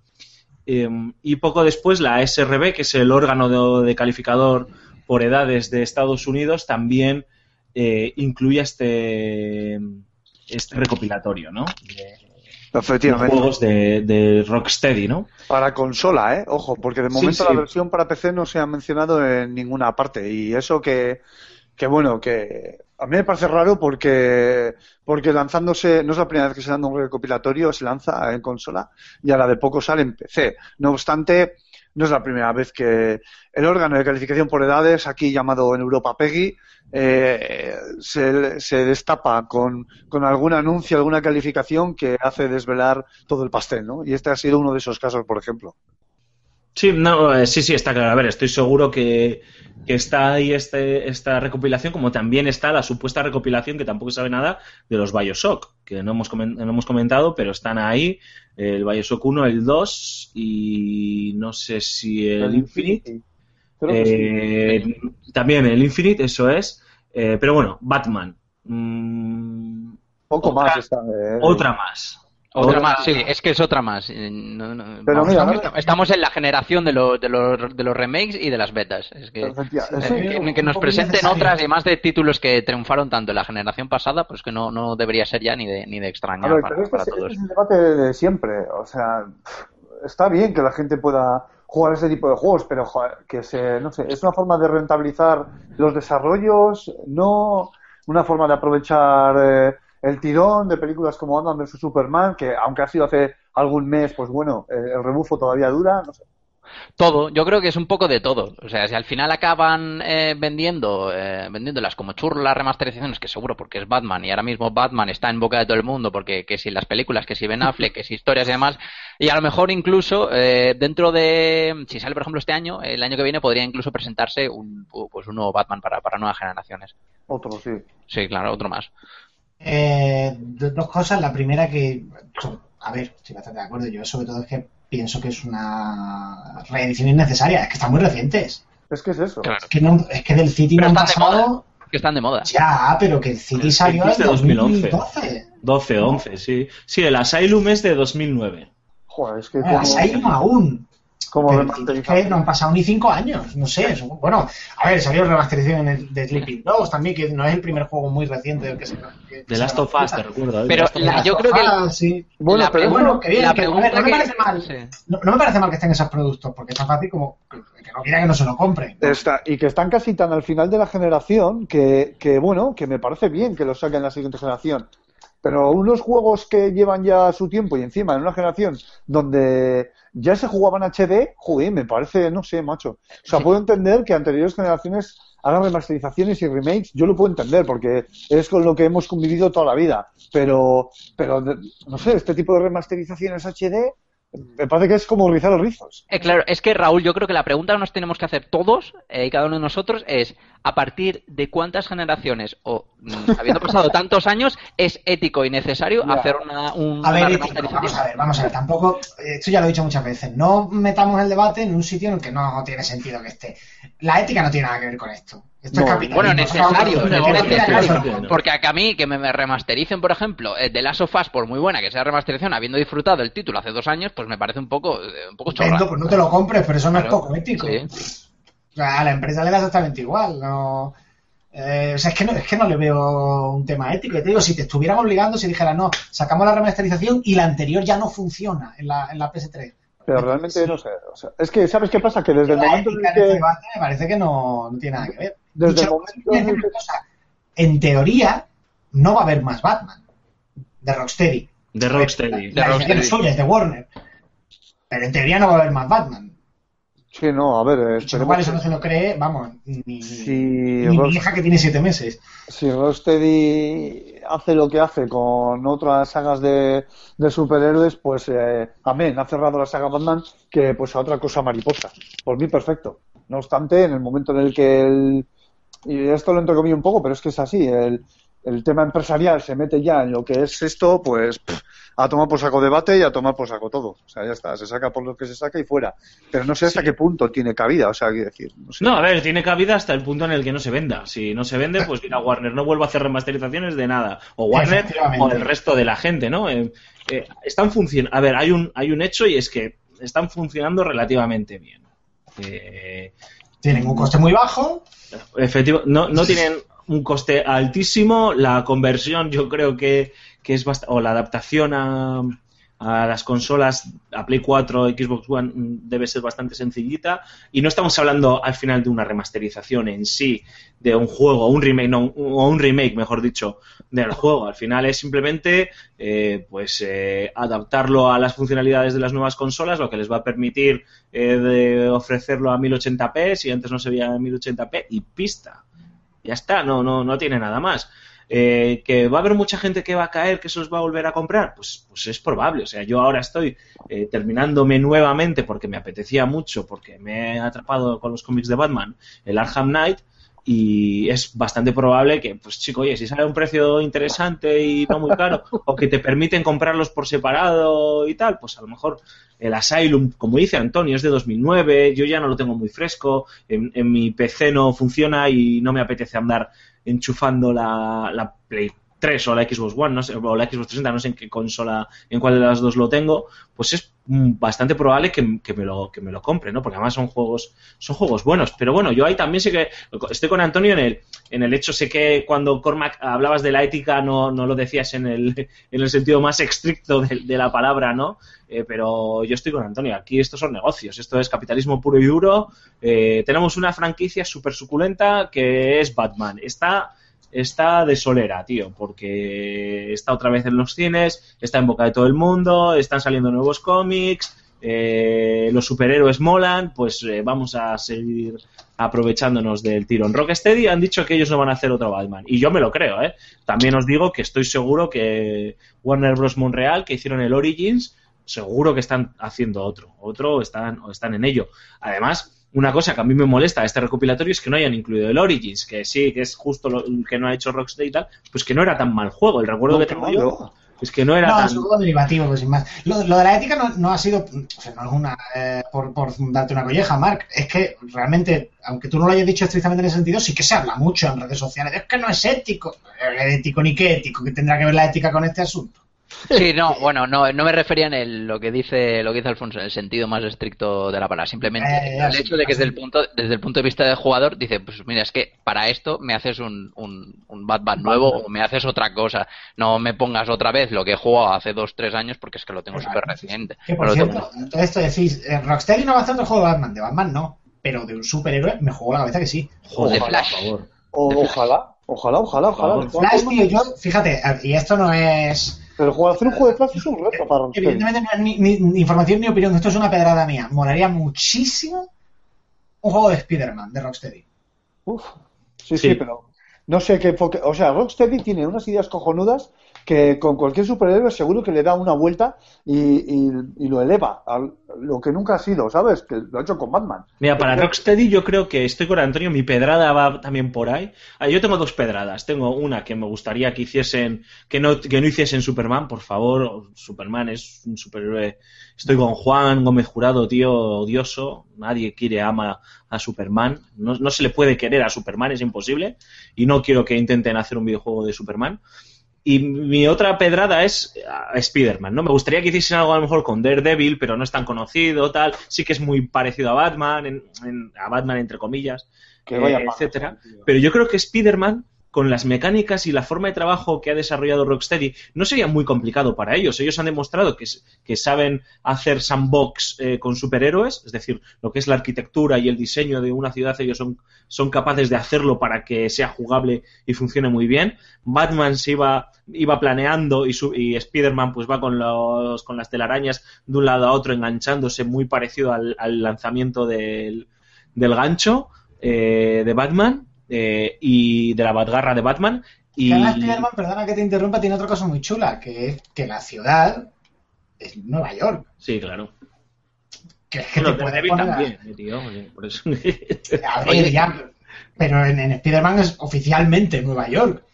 Eh, y poco después la SRB, que es el órgano de calificador por edades de Estados Unidos, también eh, incluía este, este recopilatorio, ¿no? De, Efectivamente. juegos de, de Rocksteady, ¿no? Para consola, ¿eh? Ojo, porque de Sí, momento sí. la versión para PC no se ha mencionado en ninguna parte. Y eso que, que bueno, que a mí me parece raro porque, porque lanzándose, no es la primera vez que se lanza un recopilatorio, se lanza en consola y a la de poco sale en PC. No obstante, no es la primera vez que el órgano de calificación por edades, aquí llamado en Europa PEGI, eh, se, destapa con, con algún anuncio, alguna calificación que hace desvelar todo el pastel, ¿no? Y este ha sido uno de esos casos, por ejemplo. Sí, no, eh, sí, sí, está claro. A ver, estoy seguro que, que está ahí este, esta recopilación, como también está la supuesta recopilación, que tampoco sabe nada, de los Bioshock, que no hemos, comen- no hemos comentado, pero están ahí, el Bioshock 1, el 2 y no sé si el Infinite. Que sí. Eh, También el Infinite, eso es. Eh, pero bueno, Batman. Mm, Poco otra- más está. otra más. Otra más, sí, es que es otra más. Eh, no, no, Pero vamos, mira, estamos, ¿no? estamos en la generación de, los de, los, de los remakes y de las betas. Es que, eh, sí, que, que nos presenten otras y más de títulos que triunfaron tanto en la generación pasada, pues que no, no debería ser ya ni de, ni de A extrañar ver, para, pero este, para este todos. es el debate de siempre. O sea, está bien que la gente pueda jugar ese tipo de juegos, pero joder, que se, no sé, es una forma de rentabilizar los desarrollos, no una forma de aprovechar eh, el tirón de películas como Batman vs Superman, que aunque ha sido hace algún mes, pues bueno, eh, el rebufo todavía dura, no sé. Todo, yo creo que es un poco de todo. O sea, si al final acaban eh, vendiendo, eh, vendiéndolas como churro las remasterizaciones, que seguro porque es Batman y ahora mismo Batman está en boca de todo el mundo, porque que si las películas, que si Ben Affleck, que si historias y demás, y a lo mejor incluso eh, dentro de, si sale por ejemplo este año, el año que viene podría incluso presentarse un, pues un nuevo Batman para, para nuevas generaciones. Otro, sí. Sí, claro, otro más. Eh, do- dos cosas. La primera que, a ver, estoy bastante de acuerdo. Yo sobre todo es que pienso que es una reedición innecesaria. Es que están muy recientes. Es que es eso. Claro. Es que, no, es que del City Pero no han están de pasado... Que están de moda. Ya, pero que el City El salió en de 2011. 2012. 12, 11, sí. Sí, el Asylum es de 2009. Joder, es que como, Asylum aún. Como no han pasado ni cinco años, no sé. es- bueno, a ver, salió remasterización en el- de Sleeping Dogs también, que no es el primer juego muy reciente del que se. que The se Last of Us, te recuerdo. ¿eh? Pero The la- yo creo que Ah, sí. Bueno, La pero pregunta- Bueno, que bien, la que- a ver, pregunta no me parece mal. sí. No, no me parece mal que estén esos productos, porque es tan fácil como que que no quiera que no se lo compre. Está- y que están casi tan al final de la generación que, que, bueno, que me parece bien que lo saquen la siguiente generación. Pero unos juegos que llevan ya su tiempo y encima en una generación donde ya se jugaban HD, joder, me parece, no sé, macho. O sea, puedo entender que anteriores generaciones hagan remasterizaciones y remakes, yo lo puedo entender porque es con lo que hemos convivido toda la vida. Pero, pero no sé, este tipo de remasterizaciones HD me parece que es como rizar los rizos. Eh, claro, es que Raúl, yo creo que la pregunta que nos tenemos que hacer todos eh, y cada uno de nosotros es a partir de cuántas generaciones o mm, habiendo pasado tantos años es ético y necesario Ya. hacer una, un- A ver, una ético, remasterización. vamos a ver, vamos a ver, tampoco, eh, esto ya lo he dicho muchas veces, no metamos el debate en un sitio en el que no tiene sentido que esté. La ética no tiene nada que ver con esto. Esto No, es capitalismo. Bueno, necesario, no, necesario. Porque a mí que me, remastericen, por ejemplo, eh, The Last of Us, por muy buena que sea remasterización, habiendo disfrutado el título hace dos años, pues me parece un poco, eh, un poco. Vendo, pues no te lo compres, pero eso no es Claro, poco ético. sí. O sea, a la empresa le da exactamente igual. No, eh, o sea, es que, no, es que no le veo un tema ético. Te digo, si te estuvieran obligando, si dijeran, no, sacamos la remasterización y la anterior ya no funciona en la, en la PS3. Pero realmente no sé. O sea, es que, ¿sabes qué pasa? Que desde el momento en este que. debate me parece que no, no tiene nada que ver. Desde Dicho el momento en el cosa, en teoría, no va a haber más Batman de Rocksteady. De Rocksteady. De La Rocksteady. decisión es suya, es de Warner. Pero en teoría no va a haber más Batman. Sí, no, a ver, lo cual, eso no se lo cree, vamos, ni, Si ni mi Rock- hija que tiene siete meses. si Rocksteady hace lo que hace con otras sagas de, de superhéroes, pues eh, amén, ha cerrado la saga Batman que pues a otra cosa mariposa. Por mí perfecto. No obstante, en el momento en el que el, y esto lo entrecomillo un poco, pero es que es así, el, el tema empresarial se mete ya en lo que es esto, pues pff, a tomar por saco debate y a tomar por saco todo. O sea, ya está, se saca por lo que se saca y fuera. Pero no sé hasta qué punto tiene cabida, o sea, quiero decir, no sé. No, a ver, tiene cabida hasta el punto en el que no se venda. Si no se vende, pues mira, Warner no vuelve a hacer remasterizaciones de nada. O Warner o el resto de la gente, ¿no? Eh, eh, están funcionando. A ver, hay un, hay un hecho y es que están funcionando relativamente bien. Eh, Tienen un coste muy bajo. efectivo, no, no tienen un coste altísimo. La conversión, yo creo que, que es bastante. O la adaptación a, a las consolas, a Play 4, Xbox One, mm, debe ser bastante sencillita. Y no estamos hablando al final de una remasterización en sí, de un juego, un remake, no, o un remake, mejor dicho, del juego. Al final es simplemente eh, pues eh, adaptarlo a las funcionalidades de las nuevas consolas, lo que les va a permitir eh, de ofrecerlo a 1080p, si antes no se veía en 1080p, y pista. Ya está, no, no, no tiene nada más. Eh, que va a haber mucha gente que va a caer, que se los va a volver a comprar, pues, pues es probable. O sea, yo ahora estoy eh, terminándome nuevamente porque me apetecía mucho, porque me he atrapado con los cómics de Batman, el Arkham Knight, y es bastante probable que, pues chico, oye, si sale a un precio interesante y no muy caro, o que te permiten comprarlos por separado y tal, pues a lo mejor el Asylum, como dice Antonio, es de 2009, yo ya no lo tengo muy fresco, en, en mi PC no funciona y no me apetece andar enchufando la, la Play 3 o la Xbox One, no sé, o la Xbox 360, no sé en qué consola, en cuál de las dos lo tengo, pues es bastante probable que, que me lo, que me lo compre, ¿no? Porque además son juegos, son juegos buenos. Pero bueno, yo ahí también sé que estoy con Antonio en el, en el hecho, sé que cuando Cormac hablabas de la ética no, no lo decías en el, en el sentido más estricto de, la palabra, ¿no? Eh, pero yo estoy con Antonio, aquí estos son negocios, esto es capitalismo puro y duro. Eh, tenemos una franquicia súper suculenta que es Batman. Está está de solera, tío, porque está otra vez en los cines, está en boca de todo el mundo, están saliendo nuevos cómics eh, los superhéroes molan, pues eh, vamos a seguir aprovechándonos del tirón. Rocksteady han dicho que ellos no van a hacer otro Batman. Y yo me lo creo, ¿eh? También os digo que estoy seguro que Warner Bros. Montreal, que hicieron el Origins, seguro que están haciendo otro. Otro están, o están en ello. Además, una cosa que a mí me molesta de este recopilatorio es que no hayan incluido el Origins, que sí, que es justo lo que no ha hecho Rocksteady y tal, pues que no era tan mal juego. El recuerdo que tengo yo es que no era No, tan... es juego derivativo, pues sin más. Lo, lo de la ética no, no ha sido, o sea, no es una, eh, por, por darte una colleja, Mark, es que realmente, aunque tú no lo hayas dicho estrictamente en ese sentido, sí que se habla mucho en redes sociales, es que no es ético. Eh, ético ni qué ético, que tendrá que ver la ética con este asunto. Sí, no, bueno, no, no me refería en el, lo que dice lo que dice Alfonso, en el sentido más estricto de la palabra. Simplemente Eh, el sí, hecho de que desde el punto, desde el punto de vista del jugador dice, pues mira, es que para esto me haces un, un, un Batman nuevo o me haces otra cosa. No me pongas otra vez lo que he jugado hace dos, tres años porque es que lo tengo súper reciente. Que No por tengo- cierto, todo esto decís, eh, Rocksteady no va a hacer otro juego de Batman, de Batman no, pero de un superhéroe me jugó la cabeza que sí. O de Joder, Flash. por favor. O- ojalá, ojalá, ojalá, ojalá. Flash, tío, yo, fíjate, y esto no es, Pero jugar- hacer un juego de Flash es un reto para Rocksteady. evidentemente no es ni, ni- ni información ni opinión, esto es una pedrada mía. Molaría muchísimo un juego de Spider-Man, de Rocksteady. Uf, sí, sí, Sí. pero no sé qué. porque- o sea, Rocksteady tiene unas ideas cojonudas que con cualquier superhéroe seguro que le da una vuelta y, y- y lo eleva a lo que nunca ha sido, ¿sabes? Que lo ha hecho con Batman. Mira, para Rocksteady yo creo que estoy con Antonio, mi pedrada va también por ahí. Ah, yo tengo dos pedradas. Tengo una que me gustaría que hiciesen, que no, que no hiciesen Superman, por favor. Superman es un superhéroe. Estoy con Juan Gómez Jurado, tío, odioso. Nadie quiere, ama a Superman. No, no se le puede querer a Superman, es imposible. Y no quiero que intenten hacer un videojuego de Superman. Y mi otra pedrada es Spider-Man, ¿no? Me gustaría que hiciesen algo a lo mejor con Daredevil, pero no es tan conocido, tal. Sí que es muy parecido a Batman, en- en- a Batman entre comillas, eh, etcétera. Pero yo creo que Spider-Man, con las mecánicas y la forma de trabajo que ha desarrollado Rocksteady, no sería muy complicado para ellos. Ellos han demostrado que, que saben hacer sandbox eh, con superhéroes, es decir, lo que es la arquitectura y el diseño de una ciudad, ellos son, son capaces de hacerlo para que sea jugable y funcione muy bien. Batman se iba, iba planeando y, su- y Spider-Man pues va con, los, con las telarañas de un lado a otro enganchándose muy parecido al, al lanzamiento del, del gancho eh, de Batman eh, y de la Batgarra de Batman. Y Spider-Man, perdona que te interrumpa, tiene otra cosa muy chula, que es que la ciudad es Nueva York. Sí, claro. Que es que Bueno, te puede poner también, eh, tío, por eso. A ver, ya, pero en, en Spider-Man es oficialmente Nueva York.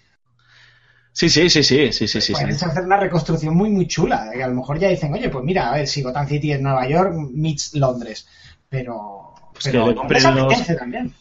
sí, sí, sí, sí, sí, sí, sí, Puedes sí. hacer una reconstrucción muy, muy chula. Que a lo mejor ya dicen, oye, pues mira, a ver, si Gotham City es Nueva York, meets Londres. Pero. Pues que le compren los-.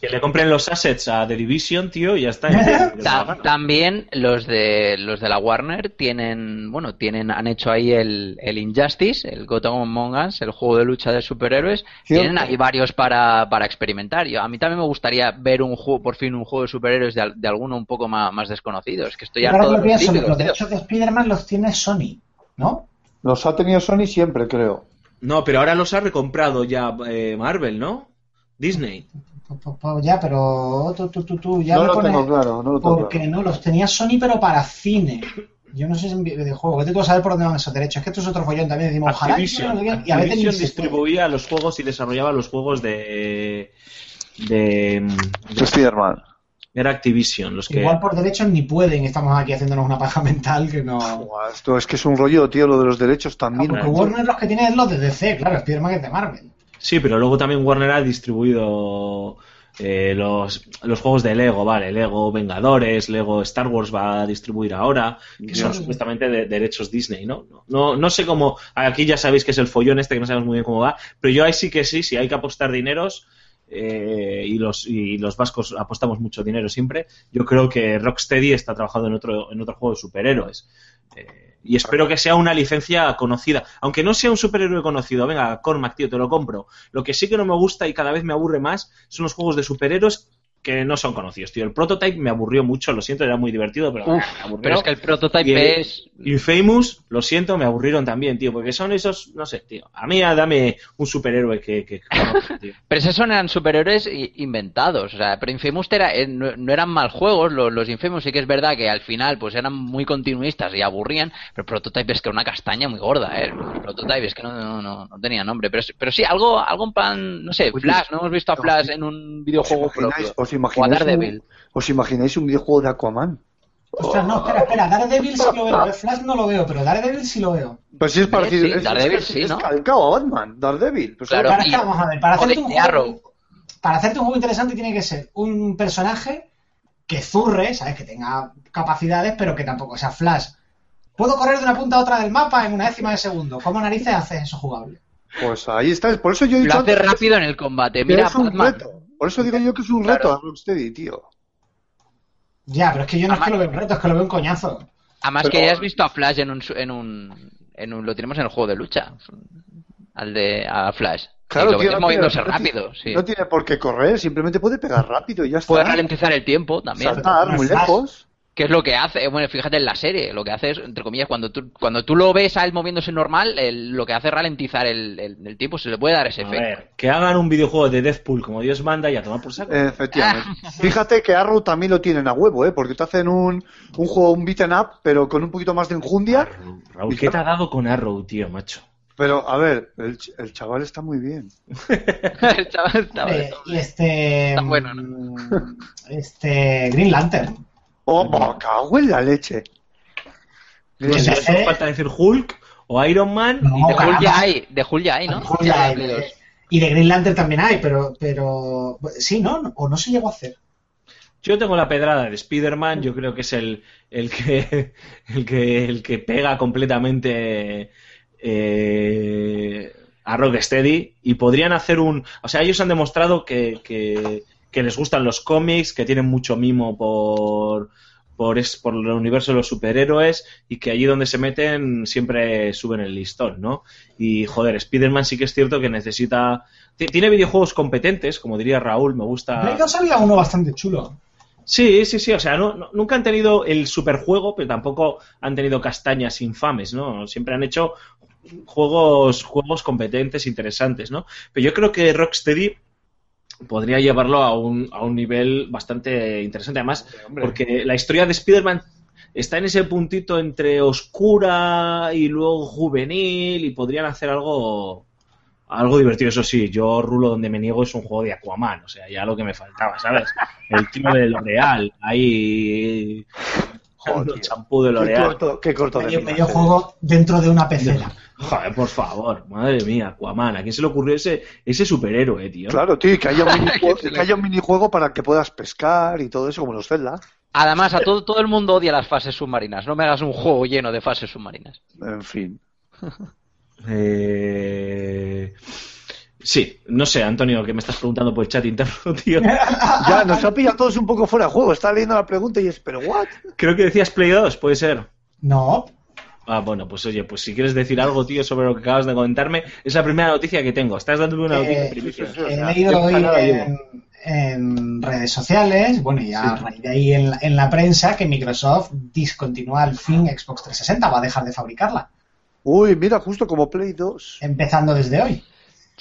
Que le compren los assets a The Division, tío, y ya está. Ta- también los de los de la Warner tienen, bueno, tienen han hecho ahí el, el Injustice, el Gotham Among Us, el juego de lucha de superhéroes. Cierto. Tienen ahí varios para, para experimentar. Yo, a mí también me gustaría ver un juego, por fin un juego de superhéroes de, de alguno un poco más, más desconocido. Es que estoy Ahora harto que de lo los pienso, típicos, los derechos de Spider-Man los tiene Sony, ¿no? Los ha tenido Sony siempre, creo. No, pero ahora los ha recomprado ya eh, Marvel, ¿no? Disney. Ya, pero tú, tú, tú, tú, ya no me lo pones- tengo claro, no lo tengo Porque claro. no, los tenía Sony, pero para cine. Yo no sé si en videojuego. Vete tú a saber por dónde van esos derechos. Es que esto es otro follón también. Decimos, ojalá. Activision, no y a veces distribuía los juegos y desarrollaba los juegos de. de. de- Spider-Man. era Activision, los que. Igual por derechos ni pueden. Estamos aquí haciéndonos una paja mental que no. Esto es que es un rollo, tío, lo de los derechos también. Porque Warner los que tiene es los de DC, claro. Spider-Man es de Marvel. Sí, pero luego también Warner ha distribuido eh, los, los juegos de Lego, vale, Lego Vengadores, Lego Star Wars va a distribuir ahora, que son supuestamente de derechos Disney, ¿no? ¿no? No no sé cómo, aquí ya sabéis que es el follón este, que no sabemos muy bien cómo va, pero yo ahí sí que sí, si hay que apostar dineros, eh, y los y los vascos apostamos mucho dinero siempre, yo creo que Rocksteady está trabajando en otro, en otro juego de superhéroes. Eh, y espero que sea una licencia conocida. Aunque no sea un superhéroe conocido, venga, Cormac, tío, te lo compro. Lo que sí que no me gusta y cada vez me aburre más son los juegos de superhéroes que no son conocidos, tío. El Prototype me aburrió mucho, lo siento, era muy divertido, pero Uf, me aburrió. pero es que el prototype Y el- es... Infamous, lo siento, me aburrieron también, tío, porque son esos, no sé, tío. A mí dame un superhéroe que, que conozca, tío. Pero esos son eran superhéroes inventados, o sea, pero Infamous era, eh, no, no eran mal juegos, los, los Infamous sí que es verdad que al final pues eran muy continuistas y aburrían, pero Prototype es que era una castaña muy gorda, eh. Prototype es que no, no, no, no tenía nombre, pero, pero sí, algo, algo en plan, no sé, Flash, no hemos visto a Flash en un videojuego ¿Os imagináis, Daredevil. un, ¿Os imagináis un videojuego de Aquaman? Ostras, no, espera, espera, Daredevil sí lo veo, eh, Flash no lo veo, pero Daredevil sí lo veo. Pues sí es parecido. sí, es, Daredevil es, sí, es ¿no? calcado a Batman, Daredevil. Pues Claro. Para, y- vamos a ver, para hacerte un juego, para hacerte un juego interesante tiene que ser un personaje que zurre, ¿sabes? Que tenga capacidades, pero que tampoco sea Flash. Puedo correr de una punta a otra del mapa en una décima de segundo. ¿Cómo narices haces eso jugable? Pues ahí está. Por eso yo he Lo dicho hace antes rápido en el combate. Mira, es Batman. reto. Por eso digo yo que es un Claro. reto a Rocksteady, tío. Ya, pero es que yo no es que lo veo un reto, es que lo veo un coñazo. Además Pero- que ya has visto a Flash en un, su- en un, en un, lo tenemos en el juego de lucha, al de a Flash. Claro, lo tío, no moviéndose tiene- no tiene- rápido, sí. No tiene por qué correr, simplemente puede pegar rápido y ya está. Puede ralentizar el tiempo también. Saltar muy Flash. lejos. Que es lo que hace, bueno, fíjate en la serie, lo que hace es, entre comillas, cuando tú, cuando tú lo ves a él moviéndose normal, el- lo que hace es ralentizar el, el- el tiempo, se le puede dar ese A efecto. ver, que hagan un videojuego de Deathpool como Dios manda y a tomar por saco. Efectivamente. Fíjate que Arrow también lo tienen a huevo, ¿eh? Porque te hacen un, un juego, un beaten up, pero con un poquito más de enjundia. Raúl, ¿qué te ha dado con Arrow, tío, macho? Pero, a ver, el, ch- el chaval está muy bien. El chaval de Eh, todo. y este. Está bueno, mm, Este. Green Lantern. ¡Oh, me cago en la leche! No Que sé, te- solo falta decir Hulk o Iron Man. No, y de caramba. Hulk ya hay, de Hulk ya hay, ¿no? Hulk Ya hay eh. Y de Green Lantern también hay, pero. pero sí, ¿no? O no se llegó a hacer. Yo tengo la pedrada de Spider-Man, yo creo que es el, el, que, el, que, el que pega completamente eh, a Rocksteady y podrían hacer un... O sea, ellos han demostrado que, que, que les gustan los cómics, que tienen mucho mimo por, por, es, por el universo de los superhéroes y que allí donde se meten siempre suben el listón, ¿no? Y joder, Spider-Man sí que es cierto que necesita... ti- Tiene videojuegos competentes, como diría Raúl, me gusta... 2 había uno bastante chulo. Sí, sí, sí, o sea, no, no- nunca han tenido el superjuego, pero tampoco han tenido castañas infames, ¿no? Siempre han hecho juegos, juegos competentes, interesantes, ¿no? Pero yo creo que Rocksteady podría llevarlo a un, a un nivel bastante interesante, además, porque la historia de Spider-Man está en ese puntito entre oscura y luego juvenil y podrían hacer algo algo divertido, eso sí, yo rulo donde me niego es un juego de Aquaman, o sea, ya lo que me faltaba, ¿sabes? El tío de L'Oreal, ahí champú de Qué L'Oreal. corto, qué corto de Medio, juego dentro de una pecera. Joder, por favor, madre mía, Aquaman, ¿a quién se le ocurrió ese, ese superhéroe, tío? Claro, tío, y que haya, un minijuego, Que se le- que haya un minijuego para que puedas pescar y todo eso, como los Zelda. Además, a todo, todo el mundo odia las fases submarinas. No me hagas un juego lleno de fases submarinas. En fin. Eh... Sí, no sé, Antonio, que me estás preguntando por el chat interno, tío. Ya, nos ha pillado todos un poco fuera de juego. Está leyendo la pregunta y es, ¿pero what? Creo que decías Play 2, puede ser. No. Ah, bueno, pues oye, pues si quieres decir algo, tío, sobre lo que acabas de comentarme, es la primera noticia que tengo. Estás dándome una noticia Eh, en primicia. sí, sí, sí. He sea, leído yo hoy en, en redes sociales, bueno, y a raíz de ahí en, la- en la prensa, que Microsoft discontinúa al fin Xbox 360, va a dejar de fabricarla, Uy, mira, justo como Play 2. empezando desde hoy.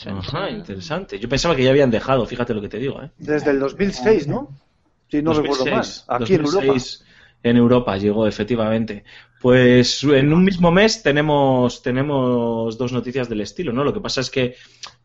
Ajá, interesante. Yo pensaba que ya habían dejado, fíjate lo que te digo, ¿eh? Desde el 2006, ¿no? Si no recuerdo 2006, mal. Aquí en Europa. 2006 en Europa llegó, efectivamente. Pues en un mismo mes tenemos, tenemos dos noticias del estilo, ¿no? Lo que pasa es que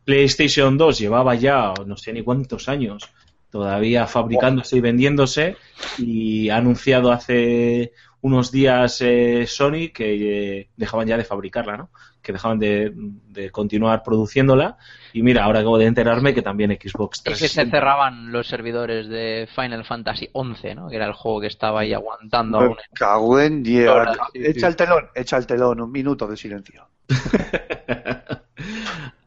PlayStation 2 llevaba ya no sé ni cuántos años todavía fabricándose y vendiéndose y ha anunciado hace unos días eh, Sony que eh, dejaban ya de fabricarla, ¿no? Que dejaban de, de continuar produciéndola y mira, ahora acabo de enterarme que también Xbox Es que se 360 cerraban los servidores de Final Fantasy XI, ¿no? Que era el juego que estaba ahí aguantando Me aún. cago en Echa sí. el telón, echa el telón, un minuto de silencio.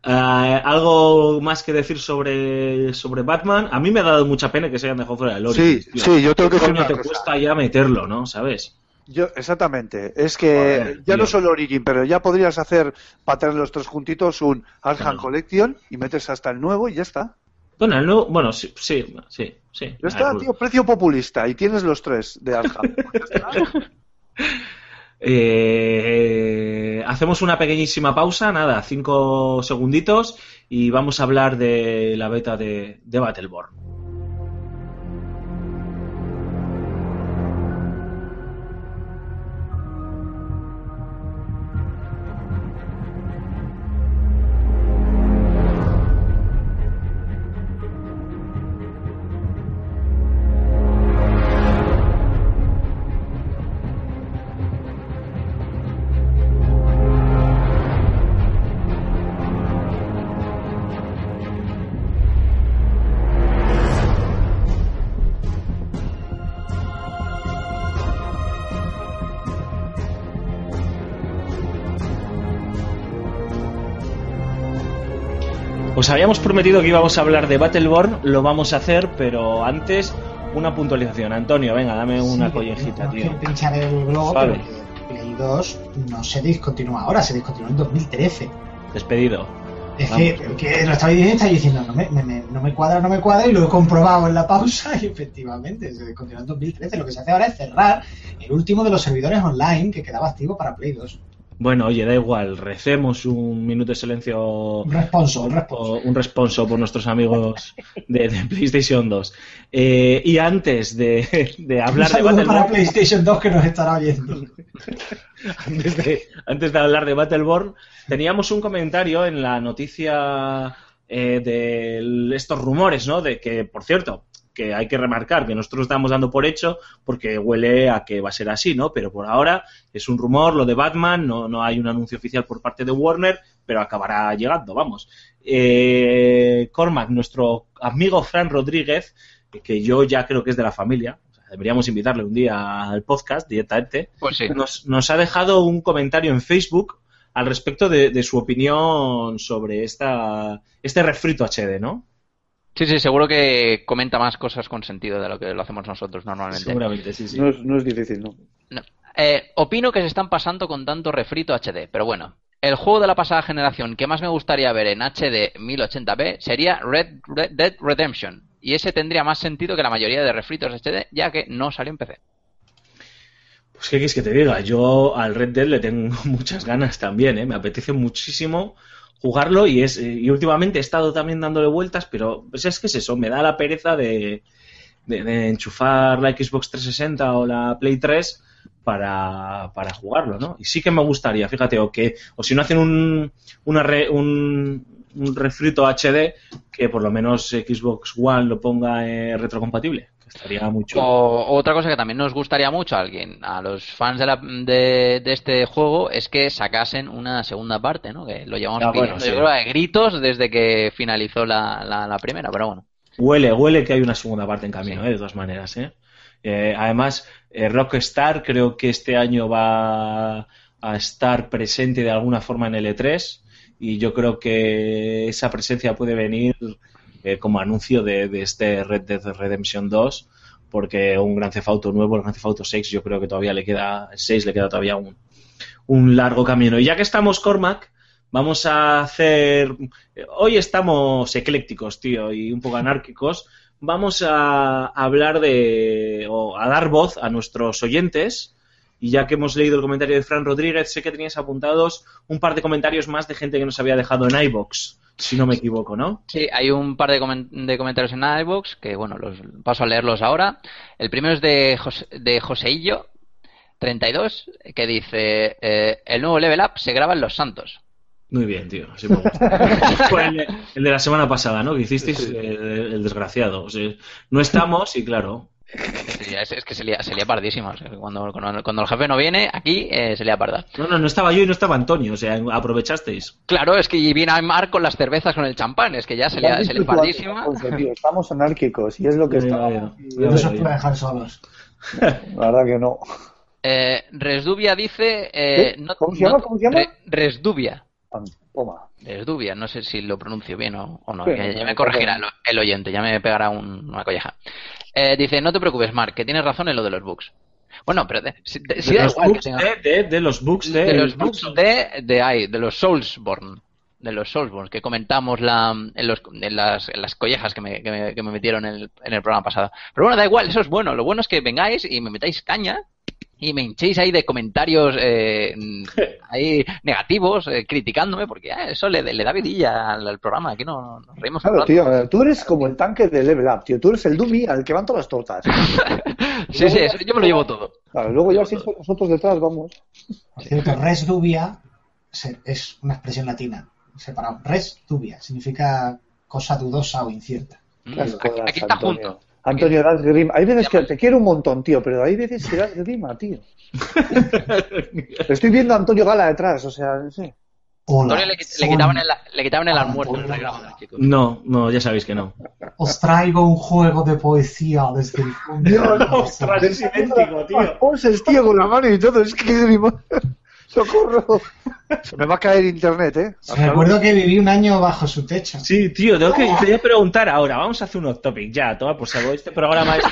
Ah, ¿Algo más que decir sobre, sobre Batman? A mí me ha dado mucha pena que se hayan dejado fuera del Origins. Sí, tío. sí, yo tengo que ¿Qué decir una te cosa. cuesta ya meterlo, ¿no? ¿Sabes? Yo, exactamente. Es que ya tío. no solo Origin, pero ya podrías hacer para tener los tres juntitos un Arkham Claro. Collection y metes hasta el nuevo y ya está. Bueno, el nuevo- bueno, sí, sí, sí. sí. Ya está, Ah, tío, precio populista. Y tienes los tres de Arkham. Eh, hacemos una pequeñísima pausa, nada, cinco segunditos, y vamos a hablar de la beta de, de Battleborn. Habíamos prometido que íbamos a hablar de Battleborn, lo vamos a hacer, pero antes una puntualización. Antonio, venga, dame una Sí, collejita, no tío. quiero pinchar el pero que Play 2 no se discontinúa ahora, se discontinuó en 2013. Despedido. Es que, que lo estaba diciendo y estaba diciendo, no me, me- no me cuadra, no me cuadra, y lo he comprobado en la pausa y efectivamente se discontinuó en 2013. Lo que se hace ahora es cerrar el último de los servidores online que quedaba activo para Play 2. Bueno, oye, da igual, recemos un minuto de silencio Un responso, un responso. un responso por nuestros amigos de, de PlayStation 2. Eh, y antes de, de Un hablar de saludo para Battleborn, PlayStation 2 que nos estará oyendo. antes de, antes de hablar de Battleborn, teníamos un comentario en la noticia eh, de estos rumores, ¿no? De que, por cierto, que hay que remarcar que nosotros estamos dando por hecho porque huele a que va a ser así, ¿no? Pero por ahora es un rumor, lo de Batman, no, no hay un anuncio oficial por parte de Warner, pero acabará llegando, vamos. Eh, Cormac, nuestro amigo Fran Rodríguez, que yo ya creo que es de la familia, o sea, deberíamos invitarle un día al podcast directamente, Pues sí. nos, nos ha dejado un comentario en Facebook al respecto de, de su opinión sobre esta, este refrito HD, ¿no? Sí, sí, seguro que comenta más cosas con sentido de lo que lo hacemos nosotros normalmente. Seguramente, sí, sí. No, es, no es difícil, ¿no? No. Eh, opino que se están pasando con tanto refrito HD, pero bueno. El juego de la pasada generación que más me gustaría ver en HD 1080p sería Red, Red Dead Redemption. Y ese tendría más sentido que la mayoría de refritos HD, ya que no salió en PC. Pues qué quieres que te diga, yo al Red Dead le tengo muchas ganas también, ¿eh? me apetece muchísimo jugarlo y es eh, y últimamente he estado también dándole vueltas, pero pues es que es eso, me da la pereza de, de- enchufar la Xbox 360 o la Play 3 para, para jugarlo, ¿no? Y sí que me gustaría, fíjate, o que o si no hacen un una re- un, un refrito HD que por lo menos Xbox One lo ponga eh, retrocompatible, estaría muy chulo. O otra cosa que también nos gustaría mucho a alguien, a los fans de, la- de, de este juego, es que sacasen una segunda parte, ¿no? Que lo llevamos Ah, pidiendo, bueno, sí. yo creo, a gritos desde que finalizó la, la, la primera, pero bueno. Huele, huele que hay una segunda parte en camino, Sí. ¿eh? de todas maneras. ¿eh? Eh, además, eh, Rockstar creo que este año va a estar presente de alguna forma en el E3 y yo creo que esa presencia puede venir eh, como anuncio de, este Red Dead Redemption 2 porque un Gran Theft Auto nuevo, el Gran Theft Auto 6 yo creo que todavía le queda, el 6 le queda todavía un, un largo camino. Y ya que estamos, Cormac, vamos a hacer... Hoy estamos eclécticos, tío, y un poco anárquicos. Vamos a hablar de... o a dar voz a nuestros oyentes. Y ya que hemos leído el comentario de Fran Rodríguez, sé que tenías apuntados un par de comentarios más de gente que nos había dejado en iBox, si no me equivoco, ¿no? Sí, hay un par de, comen- de comentarios en iVoox que, bueno, los paso a leerlos ahora. El primero es de, José, de Joseillo, 32, que dice: eh, El nuevo Level Up se graba en Los Santos. Muy bien, tío. sí me gusta. Fue el, el de la semana pasada, ¿no? Que hicisteis el, el desgraciado. O sea, no estamos y claro, Sí, es, es que se lía, se lía pardísima. o sea, cuando, cuando, cuando el jefe no viene, aquí eh, se lía parda. No, no, no estaba yo y no estaba Antonio, o sea, aprovechasteis. Claro, es que viene a Mar con las cervezas con el champán, es que ya se lía, se lía pardísima. Estamos anárquicos y es lo que estamos. No se os puede dejar solos. La verdad que no. Eh, Resdubia dice. eh, no- ¿Cómo se llama? no- ¿Cómo se llama? Re- Resdubia. Toma. Resdubia, no sé si lo pronuncio bien o, o no. Sí, ya, me corregirá el, el oyente, ya me pegará un- una colleja. Eh, dice: No te preocupes, Mark, que tienes razón en lo de los bugs. Bueno, pero de- si, de- si de, da los igual que tenga- de, de- de los bugs de, de los bugs de, de, ay, de los Soulsborne. de los Soulsborne, que comentamos la, en, los- en las, en las collejas que me, que me- que me metieron en el, en el programa pasado. Pero bueno, da igual, eso es bueno. Lo bueno es que vengáis y me metáis caña y me hinchéis ahí de comentarios eh, ahí negativos, eh, criticándome, porque eh, eso le, le da vidilla al, al programa. Aquí no, nos reímos Claro, tío, eh, tú eres como el tanque de Level Up, tío. Tú eres el Dummy al que van todas las tortas. Sí, sí, eso yo me lo llevo todo. Claro, luego ya siempre nosotros detrás vamos. Por cierto, res dubia es una expresión latina. Separado. Res dubia significa cosa dudosa o incierta. Mm, Aquí, aquí está junto. Antonio, das grima. Hay veces que te quiero un montón, tío, pero hay veces que das grima, tío. Estoy viendo a Antonio Gala detrás, o sea, no sé. Hola, Antonio le, le quitaban el, le quitaban el Ah, almuerzo. No, no, ya sabéis que no. Os traigo un juego de poesía desde el fondo. es idéntico, tío. Poses, tío, con la mano y todo. Es que qué grima. Socorro. Se me va a caer internet, ¿eh? Recuerdo que viví un año bajo su techo. Sí, tío, tengo que, te voy a preguntar ahora. Vamos a hacer un off topic ya, toma por salvo. Este programa es.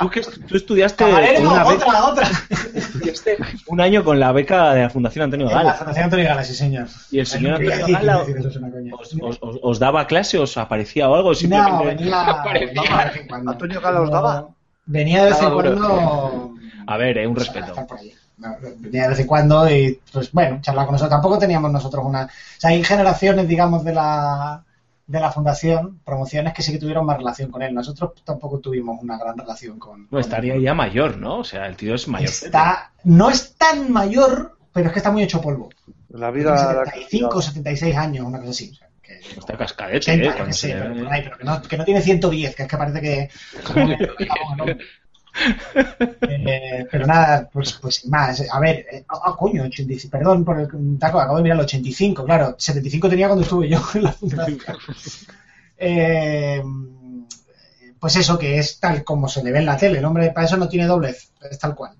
tú, que tú estudiaste, una beca- otra, otra. estudiaste un año con la beca de la Fundación Antonio En la Gala. Fundación Antonio Gala, sí, señor. Y el señor Antonio Gala os, os- os- os daba clase, os aparecía o algo. No, Simplemente... venía. Antonio Gala os daba. Venía de vez en cuando. A ver, eh, un a respeto. de vez en cuando y, pues bueno, charlar con nosotros. Tampoco teníamos nosotros una. O sea, hay generaciones, digamos, de la de la fundación, promociones que sí que tuvieron más relación con él. Nosotros tampoco tuvimos una gran relación con. No, con estaría él. ya mayor, ¿no? O sea, el tío es mayor. Está, no es tan mayor, pero es que está muy hecho polvo. La vida. la- 75, 76 años, una cosa así. O sea, que- Está cascadete, 80, ¿eh? se- pero, ahí, pero que, no, que no tiene 110, que es que parece que... Eh, pero nada, pues, pues sin más. A ver, eh, ah, coño, 85, perdón por el taco, acabo de mirar el 85, claro, 75 tenía cuando estuve yo en la fundación. Eh, pues eso, que es tal como se le ve en la tele, el hombre para eso no tiene doblez, es tal cual.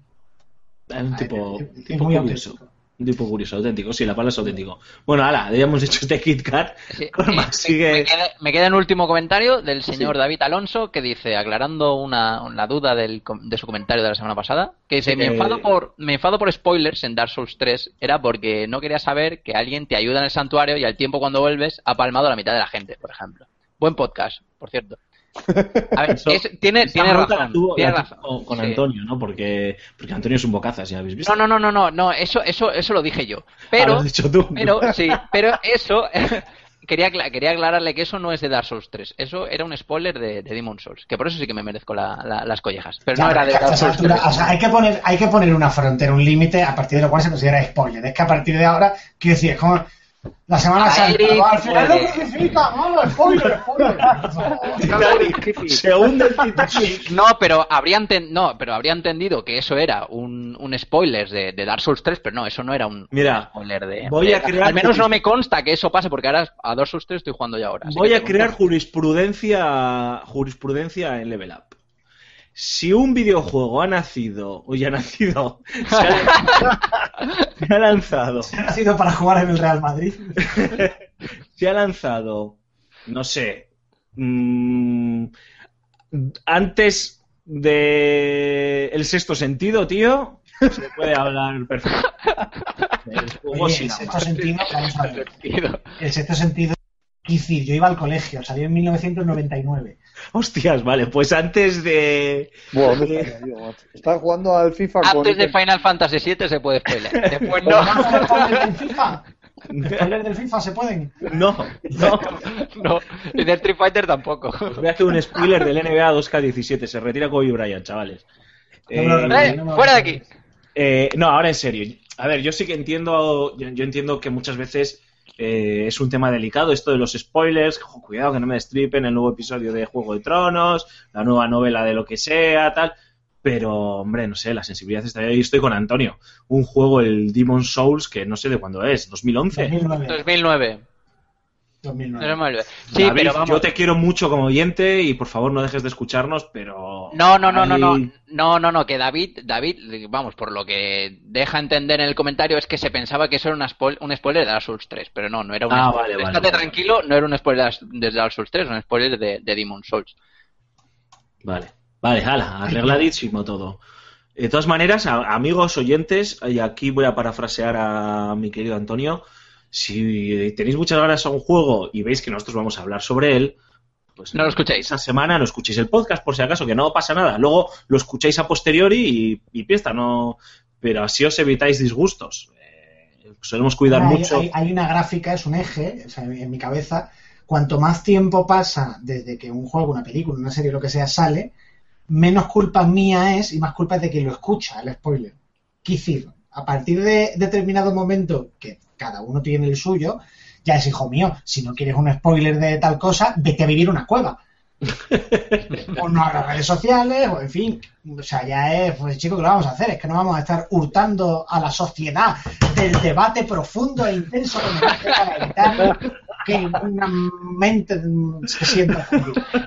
Es un tipo, es muy curioso. auténtico. Un tipo curioso, auténtico. Sí, la palabra es auténtico. Bueno, ala, ya hemos hecho este Kit Kat. Sí, eh, me- sigue. Me, queda, me queda un último comentario del señor David Alonso que dice, aclarando una, una duda del de su comentario de la semana pasada, que dice, me, que- enfado por, me enfado por spoilers en Dark Souls 3 era porque no quería saber que alguien te ayuda en el santuario y al tiempo cuando vuelves ha palmado a la mitad de la gente, por ejemplo. Buen podcast, por cierto. A ver, Eso- tiene, tiene razón. tuvo- tiene razón. con Sí. Antonio, ¿no? Porque, porque Antonio es un bocazas, ya habéis visto. No, no, no, no, no, eso, eso, eso lo dije yo. Ah, Pero, has dicho tú. pero, sí, pero eso, quería, quería aclararle que eso no es de Dark Souls 3. Eso era un spoiler de, de Demon Souls. Que por eso sí que me merezco la- la- las collejas. Pero Ya, no era de Dark Souls 3. alturas, o sea, hay que poner, hay que poner una frontera, un límite a partir de lo cual se considera spoiler. Es que a partir de ahora, quiero decir, es como la semana Ay, santa, al final lo puede. crucifica, no, spoiler, spoiler. Se hunde el Titanic. No, pero habría, enten- no, pero habría entendido que eso era un, un spoiler de, de Dark Souls 3, pero no, eso no era un Mira, spoiler de... voy de- a crear- Al menos no me consta que eso pase, porque ahora a Dark Souls 3 estoy jugando ya ahora. Voy a crear jurisprudencia, jurisprudencia en Level Up. Si un videojuego ha nacido, o ya ha nacido, se ha, se ha lanzado, Ha nacido para jugar en el Real Madrid. se ha lanzado, no sé, mm, antes de el sexto sentido, tío, se puede hablar perfecto. El juego Oye, sin el amar. sexto sentido, vamos a ver. Tío. El sexto sentido, decir, yo iba al colegio, salió en 1999. Hostias, vale, pues antes de... Buah, ¿dónde estaría yo, macho? Estaba jugando al FIFA con. Antes de Final Fantasy VII se puede spoiler. Después no. ¿Podemos hacer spoilers del FIFA? ¿Spoilers del FIFA se pueden? No, no. no. Y de Street Fighter tampoco. Voy a hacer un spoiler del NBA 2K17. Se retira Kobe Bryant, chavales. Eh, No, no, no, Eh, no, no, fuera de no. aquí. eh, no, ahora en serio. A ver, yo sí que entiendo, yo, yo entiendo que muchas veces eh, es un tema delicado esto de los spoilers. Ojo, cuidado que no me destripen el nuevo episodio de Juego de Tronos, la nueva novela de lo que sea, tal. Pero, hombre, no sé, la sensibilidad está ahí. Estoy con Antonio. Un juego, el Demon Souls, que no sé de cuándo es, 2011. 2009. 2009. 2009. 2009. Sí, David, pero vamos. yo te quiero mucho como oyente y por favor no dejes de escucharnos, pero... No, no, no, no, no, Ahí- no, no, no, que David, David, vamos, por lo que deja entender en el comentario es que se pensaba que eso era una un spoiler de Dark Souls 3, pero no, no era un Ah, spoiler. vale, vale, Estate vale. tranquilo, no era un spoiler de Dark Souls 3, era un spoiler de, de Demon Souls. Vale, vale, hala, arregladísimo todo. De todas maneras, amigos oyentes, y aquí voy a parafrasear a mi querido Antonio, Si tenéis muchas ganas a un juego y veis que nosotros vamos a hablar sobre él, pues No lo escuchéis. Esa semana no escuchéis el podcast por si acaso, que no pasa nada. Luego lo escucháis a posteriori y, y fiesta, no. Pero así os evitáis disgustos. Eh, solemos cuidar hay, mucho. Hay, hay una gráfica, es un eje, o sea, en mi cabeza. Cuanto más tiempo pasa desde que un juego, una película, una serie, lo que sea, sale, menos culpa mía es y más culpa es de quien lo escucha, el spoiler. Decir, a partir de determinado momento, que cada uno tiene el suyo, ya es hijo mío, si no quieres un spoiler de tal cosa, vete a vivir una cueva. o no a las redes sociales, o en fin. O sea, ya es, pues chico, ¿qué lo vamos a hacer? Es que no vamos a estar hurtando a la sociedad del debate profundo e intenso que para evitar que una mente se sienta.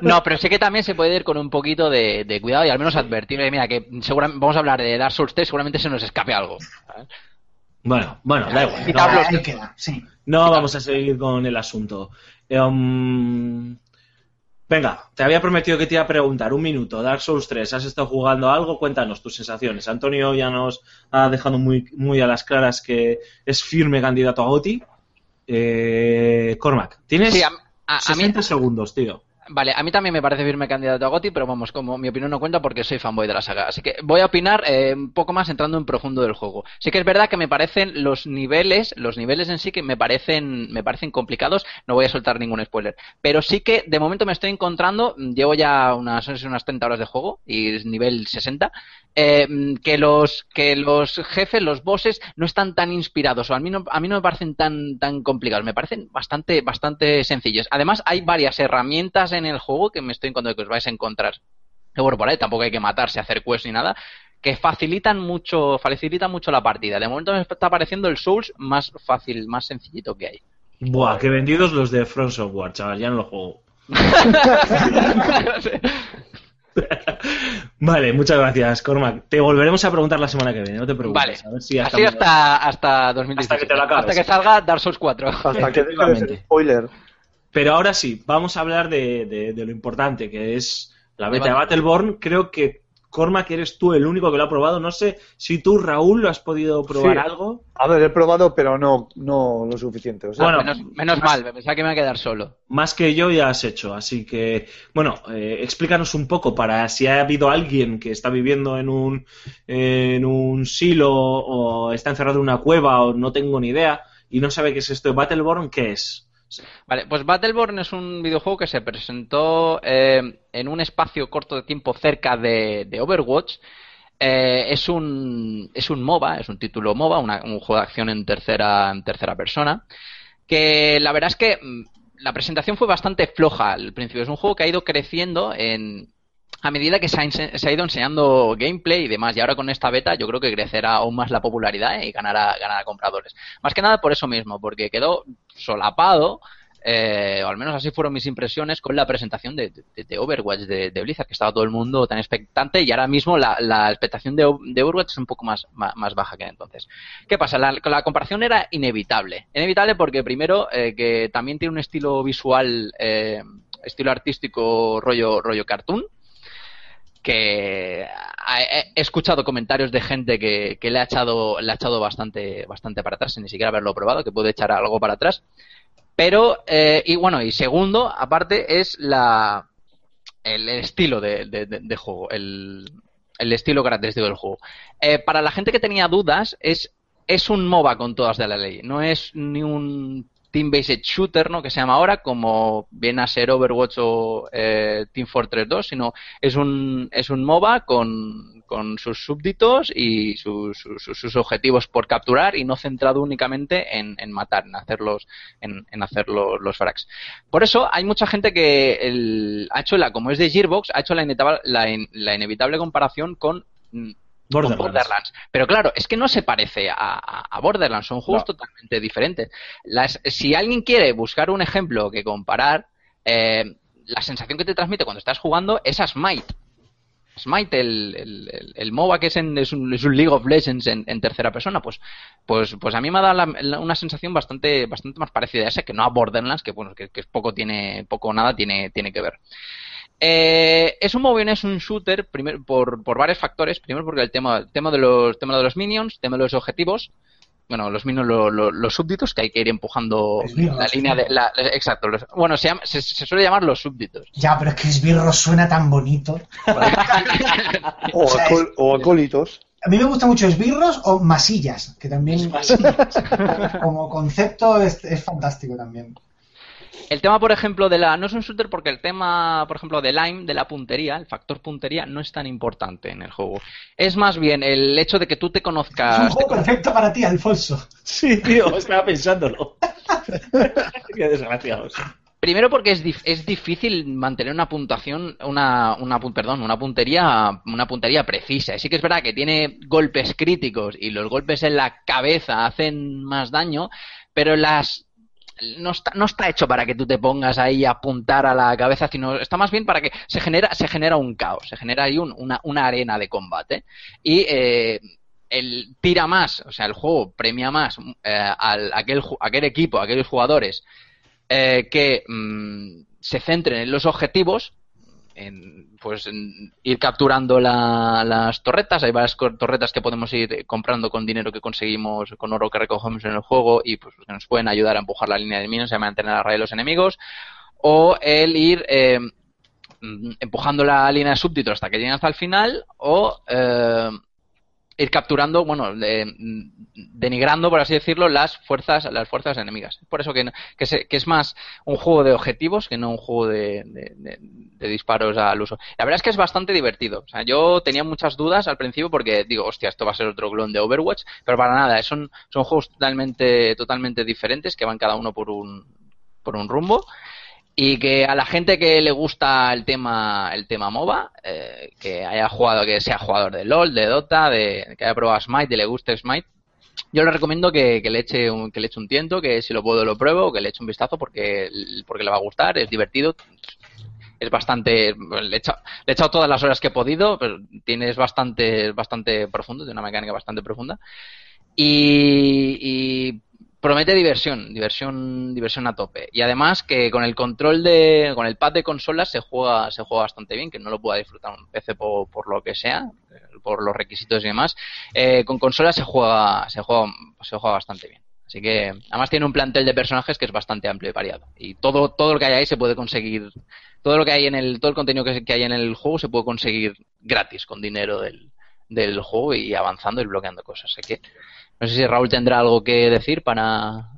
No, pero sé que también se puede ir con un poquito de, de cuidado y al menos advertirle, mira, que seguramente vamos a hablar de Dark Souls 3, seguramente se nos escape algo. ¿sabes? Bueno, bueno, da igual. No, Ahí queda, sí. no vamos a seguir con el asunto. Um, venga, te había prometido que te iba a preguntar. Un minuto. Dark Souls 3, ¿has estado jugando algo? Cuéntanos tus sensaciones. Antonio ya nos ha dejado muy, muy a las claras que es firme candidato a GOTI. Eh, Cormac, tienes Sí, a, a- a mí 60 segundos, tío. Vale, a mí también me parece firme candidato a Goti, pero vamos, como mi opinión no cuenta porque soy fanboy de la saga. Así que voy a opinar eh, un poco más entrando en profundo del juego. Sí que es verdad que me parecen los niveles, los niveles en sí que me parecen, me parecen complicados. No voy a soltar ningún spoiler. Pero sí que de momento me estoy encontrando, llevo ya unas, unas 30 horas de juego y es nivel 60, eh, que los, que los jefes, los bosses, no están tan inspirados, o a mí no, a mí no me parecen tan, tan complicados, me parecen bastante, bastante sencillos. Además, hay varias herramientas en el juego que me estoy encontrando que os vais a encontrar. Que bueno, por ahí tampoco hay que matarse, hacer quests ni nada, que facilitan mucho, facilitan mucho la partida. De momento me está pareciendo el Souls más fácil, más sencillito que hay. Buah, qué vendidos los de Front Software, chaval, ya no lo juego. Vale, muchas gracias, Cormac. Te volveremos a preguntar la semana que viene, no te preocupes. Vale, A ver si así hasta, hasta 2017. Hasta que te lo acabes. Hasta que salga Dark Souls 4. Hasta que spoiler. Pero ahora sí, vamos a hablar de, de- de lo importante, que es la beta de. Battleborn. Creo que Cormac eres tú el único que lo ha probado. No sé si tú, Raúl, lo has podido probar Sí. algo. A ver, he probado, pero no, no lo suficiente. O sea, Bueno, menos menos mal, me pensaba que me iba a quedar solo. Más que yo ya has hecho, así que, bueno, eh, explícanos un poco para si ha habido alguien que está viviendo en un, en un silo o está encerrado en una cueva o no tengo ni idea y no sabe qué es esto de Battleborn, ¿qué es? Vale, pues Battleborn es un videojuego que se presentó eh, en un espacio corto de tiempo cerca de, Overwatch. Eh, es un es un MOBA, es un título MOBA, un juego de acción en tercera en tercera persona. Que la verdad es que mm, la presentación fue bastante floja al principio. Es un juego que ha ido creciendo en a medida que se ha, ido enseñando gameplay y demás. Y ahora con esta beta yo creo que crecerá aún más la popularidad ¿eh? y ganará, ganará compradores. Más que nada por eso mismo, porque quedó solapado, eh, o al menos así fueron mis impresiones, con la presentación de, de- Overwatch de, Blizzard, que estaba todo el mundo tan expectante y ahora mismo la, expectación de, Overwatch es un poco más, más, baja que entonces. ¿Qué pasa? La, la comparación era inevitable. Inevitable porque primero eh, que también tiene un estilo visual, eh, estilo artístico rollo, rollo cartoon, que he he escuchado comentarios de gente que, que le ha echado le ha echado bastante bastante para atrás sin ni siquiera haberlo probado que puede echar algo para atrás. Pero eh, y bueno y segundo aparte es la el, estilo de- de juego el, el estilo característico del juego. Eh, para la gente que tenía dudas es es un MOBA con todas de la ley no es ni un team-based shooter, ¿no? Que se llama ahora, como viene a ser Overwatch o eh, Team Fortress 2, sino es un, es un MOBA con, con sus súbditos y sus, sus, sus objetivos por capturar y no centrado únicamente en, en matar, en hacer los, en, hacer los, los frags. Por eso hay mucha gente que el- ha hecho la, como es de Gearbox, ha hecho la la, la inevitable comparación con mm, con Borderlands. Borderlands. Pero claro, es que no se parece a, a- a Borderlands, son juegos No. totalmente diferentes. Las- si alguien quiere buscar un ejemplo que comparar, eh, la sensación que te transmite cuando estás jugando es a Smite. Smite, el, el, el- MOBA que es, en- es, un, es un League of Legends en, en tercera persona, pues, pues, pues a mí me ha dado la- la- una sensación bastante, bastante más parecida a esa que no a Borderlands, que bueno, que, que poco tiene, poco o nada tiene, tiene que ver. Eh, es un móvil, es un shooter por, por varios factores. Primero porque el tema, tema de los tema de los minions, tema de los objetivos, bueno, los lo- lo- los súbditos, que hay que ir empujando Esbirros, la línea de. la- exacto. los- bueno, se, llama- se, se suele llamar los súbditos. Ya, pero es que esbirros suena tan bonito. O, O sea, acol- o acólitos. A mí me gusta mucho esbirros o masillas, que también como concepto es, es fantástico también. El tema, por ejemplo, de la. No es un shooter porque el tema, por ejemplo, del aim, de la puntería, el factor puntería, no es tan importante en el juego. Es más bien el hecho de que tú te Es un conozcas. juego perfecto para ti, Alfonso. Sí, tío, estaba pensándolo. Qué desgraciados. Primero porque es, dif- es difícil mantener una puntuación, una, una perdón, una puntería, una puntería precisa. Y sí que es verdad que tiene golpes críticos y los golpes en la cabeza hacen más daño, pero las no está, no está hecho para que tú te pongas ahí a apuntar a la cabeza, sino está más bien para que se genera, se genera un caos, se genera ahí un- una, una arena de combate. Y eh, el tira más, o sea, el juego premia más eh, al, aquel, aquel equipo, aquellos jugadores eh, que mm, se centren en los objetivos, en, pues en ir capturando la- las torretas. Hay varias torretas que podemos ir comprando con dinero que conseguimos, con oro que recogemos en el juego y pues que nos pueden ayudar a empujar la línea de minos y a mantener a raya de los enemigos. O el ir eh, mm, empujando la línea de súbditos hasta que lleguen hasta el final o eh, ir capturando, bueno, de- denigrando, por así decirlo, las fuerzas, las fuerzas enemigas. Por eso que, que, que es más un juego de objetivos que no un juego de, de- de- de disparos al uso. La verdad es que es bastante divertido. O sea, yo tenía muchas dudas al principio porque digo, hostia, esto va a ser otro clon de Overwatch, pero para nada, son, son juegos totalmente, totalmente diferentes que van cada uno por un, por un rumbo y que a la gente que le gusta el tema el tema MOBA, eh, que haya jugado, que sea jugador de LOL, de Dota, de que haya probado Smite y le guste Smite, yo le recomiendo que, le eche un, que le eche un tiento, que si lo puedo lo pruebo, que le eche un vistazo porque, porque le va a gustar, es divertido, es bastante, le he echado, le he echado todas las horas que he podido, pero tiene es bastante, bastante profundo, tiene una mecánica bastante profunda. Y, y promete diversión, diversión, diversión a tope. Y además que con el control de, con el pad de consolas se juega, se juega bastante bien, que no lo pueda disfrutar un PC por, lo que sea, eh, por los requisitos y demás. Eh, con consolas se juega, se juega, se juega bastante bien. Así que además tiene un plantel de personajes que es bastante amplio y variado. Y todo, todo lo que hay ahí se puede conseguir, todo lo que hay en el, todo el contenido que hay en el juego se puede conseguir gratis con dinero del, del juego y avanzando y bloqueando cosas. Así que no sé si Raúl tendrá algo que decir para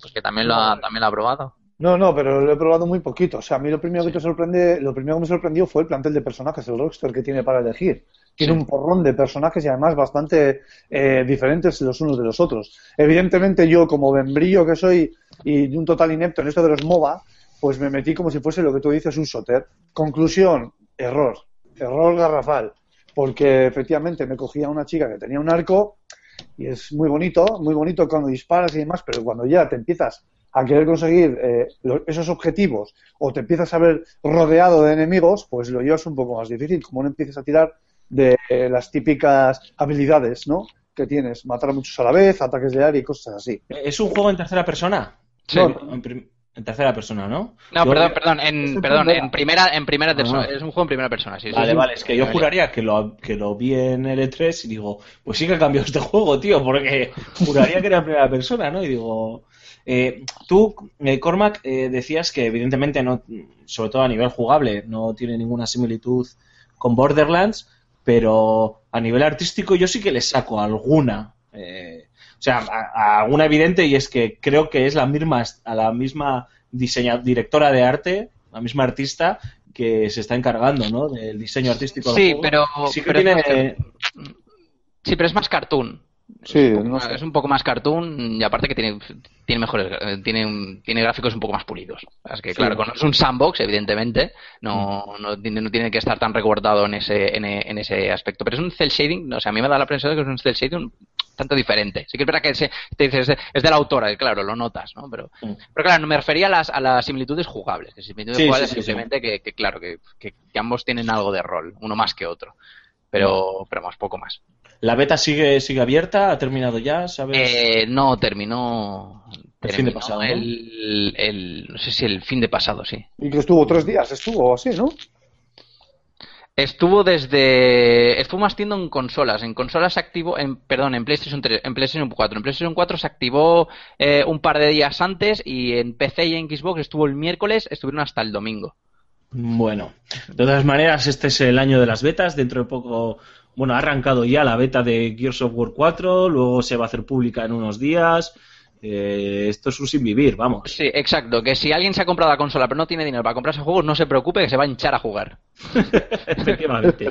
pues que también lo ha, también lo ha probado. No, no, pero lo he probado muy poquito. O sea, a mí lo primero que te sorprende, lo primero que me sorprendió fue el plantel de personajes, el roster que tiene para elegir. Tiene Sí. un porrón de personajes y además bastante eh, diferentes los unos de los otros. Evidentemente yo, como membrillo que soy y un total inepto en esto de los MOBA, pues me metí como si fuese lo que tú dices un soter. Conclusión, error. Error garrafal. Porque efectivamente me cogía una chica que tenía un arco y es muy bonito, muy bonito cuando disparas y demás, pero cuando ya te empiezas a querer conseguir eh, lo- esos objetivos o te empiezas a ver rodeado de enemigos, pues lo llevas un poco más difícil, como no empieces a tirar de eh, las típicas habilidades, ¿no? Que tienes, matar a muchos a la vez, ataques de área y cosas así. ¿Es un juego en tercera persona? Sí. No, en, en tercera persona, ¿no? No, Yo- perdón, perdón, en, perdón, primera. en primera, en primera persona. Ah. Es un juego en primera persona, sí. sí, Vale, sí. vale, es que yo juraría que lo, que lo vi en el E3 y digo, pues sí que ha cambiado este juego, tío, porque juraría que era en primera persona, ¿no? Y digo, eh, tú, eh, Cormac, eh, decías que evidentemente no, sobre todo a nivel jugable, no tiene ninguna similitud con Borderlands, pero a nivel artístico yo sí que le saco alguna. eh, o sea, a, a alguna evidente y es que creo que es la misma, a la misma diseña, directora de arte, la misma artista que se está encargando, ¿no? Del diseño artístico. del Sí, juego. pero, sí pero tiene, más- sí, pero es más cartoon. Sí, es, un poco no más, sé. es un poco más cartoon y aparte que tiene, tiene mejores, eh, tiene, tiene gráficos un poco más pulidos. Es que claro, es un sandbox, evidentemente, no, no, tiene, no tiene que estar tan recortado en ese, en, en ese aspecto. Pero es un cel shading, o sea, a mí me da la impresión de que es un cel shading tanto diferente. Sí que es verdad que se- te dices, es de, la autora, y claro, lo notas, ¿no? Pero, Mm. pero claro, no me refería a las, a las similitudes jugables. Que similitudes Sí, jugables sí, sí, sí. simplemente Que, que, claro, que, que- que ambos tienen algo de rol, uno más que otro. Pero, pero más, poco más. ¿La beta sigue, sigue abierta? ¿Ha terminado ya? ¿Sabes? Eh, no, terminó. El fin de pasado, ¿no? El, el- no sé si el fin de pasado, sí. Y que estuvo tres días, estuvo así, ¿no? Estuvo desde. Estuvo más tiempo en consolas. En consolas se activó. En, perdón, en PlayStation 3, en PlayStation 4. En PlayStation 4 se activó eh, un par de días antes y en PC y en Xbox estuvo el miércoles, estuvieron hasta el domingo. Bueno, de todas maneras, este es el año de las betas. Dentro de poco, bueno, ha arrancado ya la beta de Gears of War 4, luego se va a hacer pública en unos días. Eh, esto es un sin vivir, vamos. Sí, exacto. Que si alguien se ha comprado la consola pero no tiene dinero para comprarse juegos, no se preocupe que se va a hinchar a jugar. Efectivamente.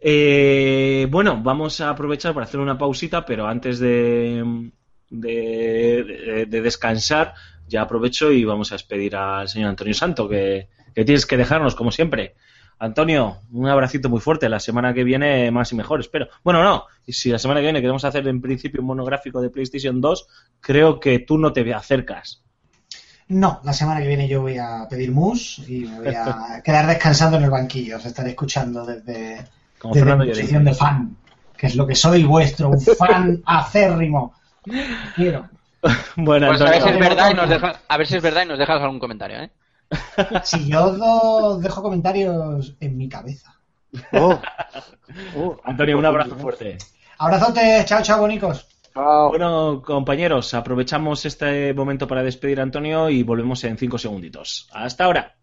Eh, bueno, vamos a aprovechar para hacer una pausita, pero antes de, de, de- de descansar, ya aprovecho y vamos a despedir al señor Antonio Santo, que, que tienes que dejarnos, como siempre. Antonio, un abracito muy fuerte. La semana que viene más y mejor, espero. Bueno, no. Y si la semana que viene queremos hacer en principio un monográfico de PlayStation 2, creo que tú no te acercas. No, la semana que viene yo voy a pedir mus y me voy a quedar descansando en el banquillo. Os estaré escuchando desde, Como desde Fernando mi posición de fan, que es lo que soy vuestro, un fan acérrimo. Quiero. Bueno, Pues a ver si Antonio, es verdad y nos dejas, a ver si es verdad y nos dejas algún comentario, ¿eh? Si yo os dejo comentarios en mi cabeza. Oh. Oh. Antonio, un abrazo fuerte. Abrazote, chao, chao, bonicos. Chao. Bueno, compañeros, aprovechamos este momento para despedir a Antonio y volvemos en cinco segunditos. Hasta ahora.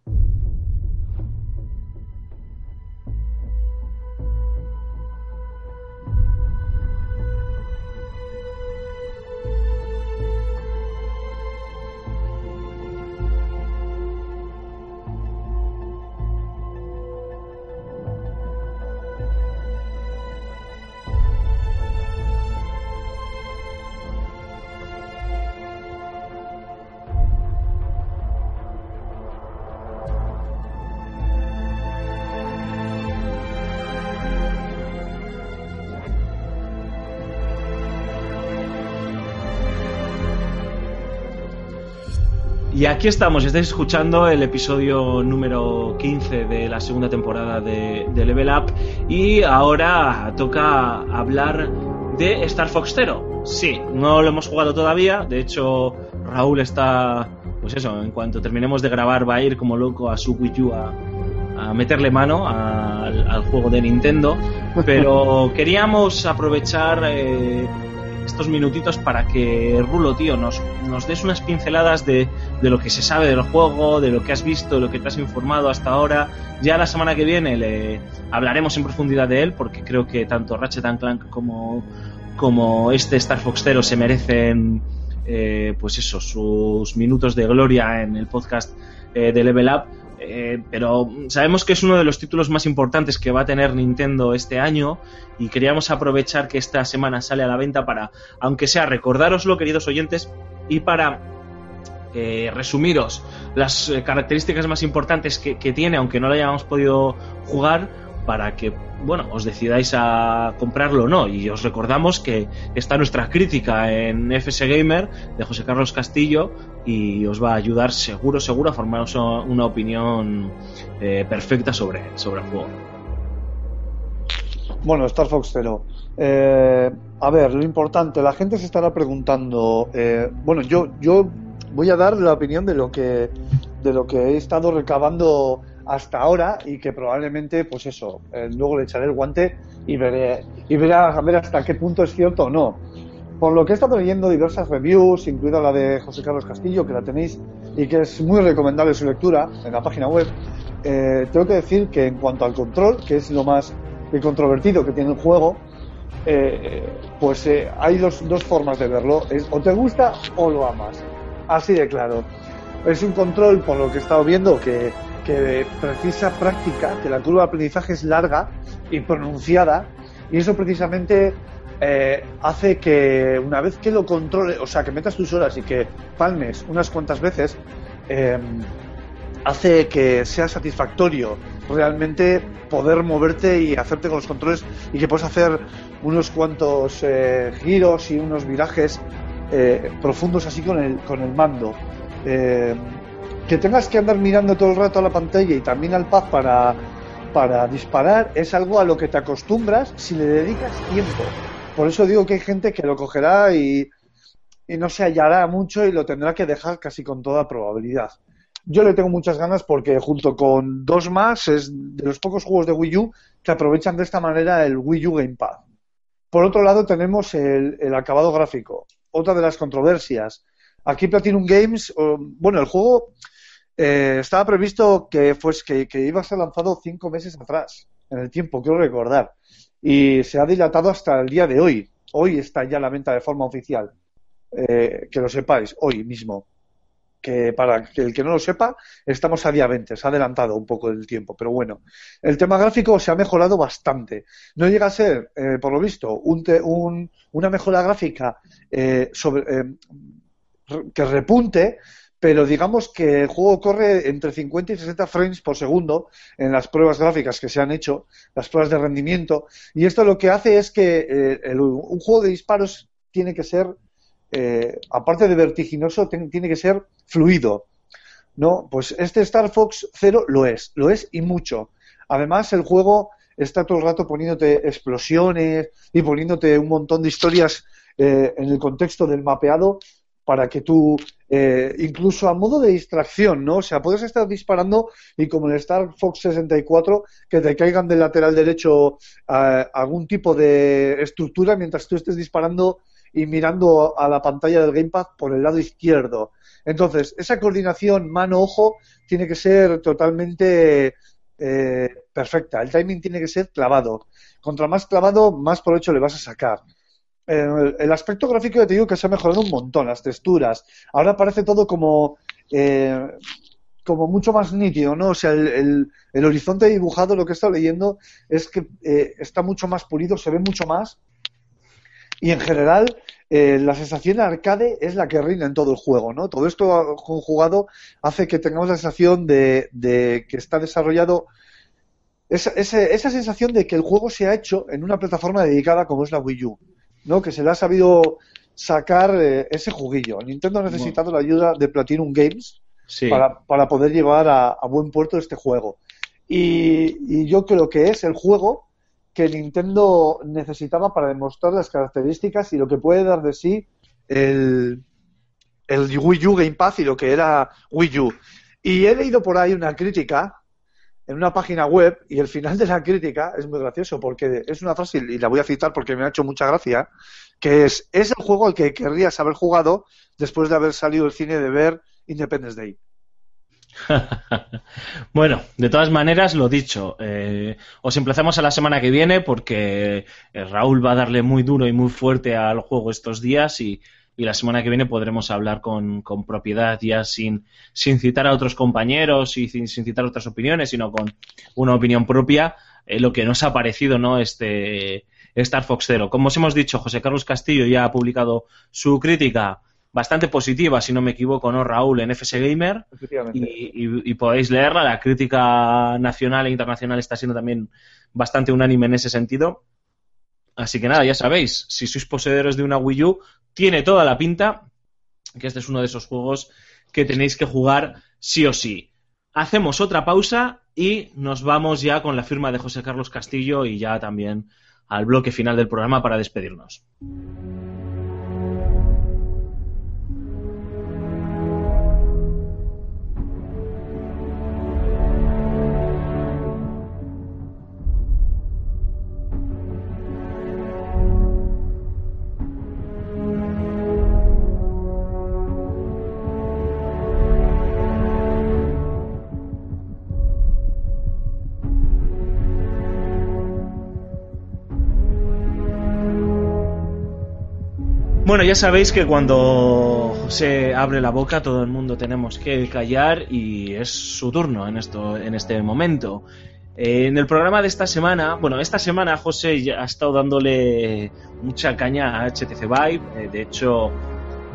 Y aquí estamos, estáis escuchando el episodio número 15 de la segunda temporada de, de Level Up. Y ahora toca hablar de Star Fox Zero. Sí, no lo hemos jugado todavía, de hecho Raúl está, pues eso, en cuanto terminemos de grabar va a ir como loco a su Wii U a, a meterle mano al, al juego de Nintendo, pero queríamos aprovechar eh, estos minutitos para que Rulo, tío, nos, nos des unas pinceladas de, de lo que se sabe del juego, de lo que has visto, de lo que te has informado hasta ahora. Ya la semana que viene le hablaremos en profundidad de él, porque creo que tanto Ratchet Clank como, como este Star Fox Zero se merecen, eh, pues eso, sus minutos de gloria en el podcast eh, de Level Up. Eh, pero sabemos que es uno de los títulos más importantes que va a tener Nintendo este año y queríamos aprovechar que esta semana sale a la venta para, aunque sea recordároslo, queridos oyentes, y para eh, resumiros las eh, características más importantes que, que tiene, aunque no lo hayamos podido jugar, para que, bueno, os decidáis a comprarlo o no. Y os recordamos que está nuestra crítica en FS Gamer de José Carlos Castillo y os va a ayudar seguro, seguro a formaros una opinión eh, perfecta sobre, sobre el juego. Bueno, Star Fox Zero. Eh, a ver, lo importante, la gente se estará preguntando. eh, bueno, yo, yo voy a dar la opinión de lo que de lo que he estado recabando hasta ahora y que probablemente, pues eso, eh, luego le echaré el guante y veré y veré a ver hasta qué punto es cierto o no. Por lo que he estado leyendo diversas reviews, incluida la de José Carlos Castillo, que la tenéis y que es muy recomendable su lectura en la página web, eh, tengo que decir que en cuanto al control, que es lo más controvertido que tiene el juego, eh, pues eh, hay dos, dos formas de verlo. Es, o te gusta o lo amas. Así de claro. Es un control, por lo que he estado viendo, que, que precisa práctica, que la curva de aprendizaje es larga y pronunciada, y eso precisamente eh, hace que una vez que lo controle, o sea, que metas tus horas y que palmes unas cuantas veces, eh, hace que sea satisfactorio realmente poder moverte y hacerte con los controles y que puedas hacer unos cuantos eh, giros y unos virajes eh, profundos así con el, con el mando. Que tengas que andar mirando todo el rato a la pantalla y también al pad para, para disparar es algo a lo que te acostumbras si le dedicas tiempo. Por eso digo que hay gente que lo cogerá y, y no se hallará mucho y lo tendrá que dejar casi con toda probabilidad. yo le tengo muchas ganas porque junto con dos más es de los pocos juegos de Wii U que aprovechan de esta manera el Wii U Gamepad. Por otro lado tenemos el, el acabado gráfico, otra de las controversias. Aquí Platinum Games, bueno, el juego eh, estaba previsto que, pues, que, iba a ser lanzado cinco meses atrás, en el tiempo, quiero recordar. Y se ha dilatado hasta el día de hoy. Hoy está ya la venta de forma oficial. Eh, que lo sepáis, hoy mismo. Que para el que no lo sepa, estamos a día 20, se ha adelantado un poco el tiempo, pero bueno. El tema gráfico se ha mejorado bastante. No llega a ser, eh, por lo visto, un te- un- una mejora gráfica eh, sobre, eh, que repunte, pero digamos que el juego corre entre 50 y 60 frames por segundo en las pruebas gráficas que se han hecho, las pruebas de rendimiento, y esto lo que hace es que eh, un juego de disparos tiene que ser, eh, aparte de vertiginoso, tiene que ser fluido. ¿no? Pues este Star Fox Zero lo es, lo es y mucho. Además, el juego está todo el rato poniéndote explosiones y poniéndote un montón de historias eh, en el contexto del mapeado para que tú, eh, incluso a modo de distracción, ¿no? O sea, puedes estar disparando y como en Star Fox 64, que te caigan del lateral derecho eh, algún tipo de estructura mientras tú estés disparando y mirando a la pantalla del gamepad por el lado izquierdo. Entonces, esa coordinación mano-ojo tiene que ser totalmente eh, perfecta. El timing tiene que ser clavado. Contra más clavado, más provecho le vas a sacar. Eh, el aspecto gráfico ya te digo que se ha mejorado un montón, las texturas. Ahora parece todo como, eh, como mucho más nítido, ¿no? O sea, el, el- el horizonte dibujado, lo que he estado leyendo, es que eh, está mucho más pulido, se ve mucho más. Y en general, eh, la sensación arcade es la que reina en todo el juego, ¿no? Todo esto conjugado hace que tengamos la sensación de, de que está desarrollado esa, ese- esa sensación de que el juego se ha hecho en una plataforma dedicada como es la Wii U, ¿no? Que se le ha sabido sacar eh, ese juguillo. Nintendo ha necesitado la ayuda de Platinum Games Sí. para, para poder llevar a, a buen puerto este juego. Y, y yo creo que es el juego que Nintendo necesitaba para demostrar las características y lo que puede dar de sí el, el Wii U Gamepad y lo que era Wii U. Y he leído por ahí una crítica en una página web y el final de la crítica es muy gracioso porque es una frase y la voy a citar porque me ha hecho mucha gracia que es es el juego al que querrías haber jugado después de haber salido del cine de ver Independence Day. bueno, de todas maneras, lo dicho, eh, os emplazamos a la semana que viene porque eh, Raúl va a darle muy duro y muy fuerte al juego estos días y, y la semana que viene podremos hablar con, con propiedad ya sin, sin citar a otros compañeros y sin, sin citar otras opiniones, sino con una opinión propia, eh, lo que nos ha parecido ¿no? este Star Fox Zero. Como os hemos dicho, José Carlos Castillo ya ha publicado su crítica bastante positiva, si no me equivoco, ¿no, Raúl? En FS Gamer y- y podéis leerla. La crítica nacional e internacional está siendo también bastante unánime en ese sentido. Así que nada, ya sabéis, si sois poseedores de una Wii U, tiene toda la pinta que este es uno de esos juegos que tenéis que jugar sí o sí. Hacemos otra pausa y nos vamos ya con la firma de José Carlos Castillo y ya también al bloque final del programa para despedirnos. Bueno, ya sabéis que cuando José abre la boca todo el mundo tenemos que callar y es su turno en esto en este momento. Eh, en el programa de esta semana, bueno, esta semana José ha estado dándole mucha caña a HTC Vive. eh, de hecho,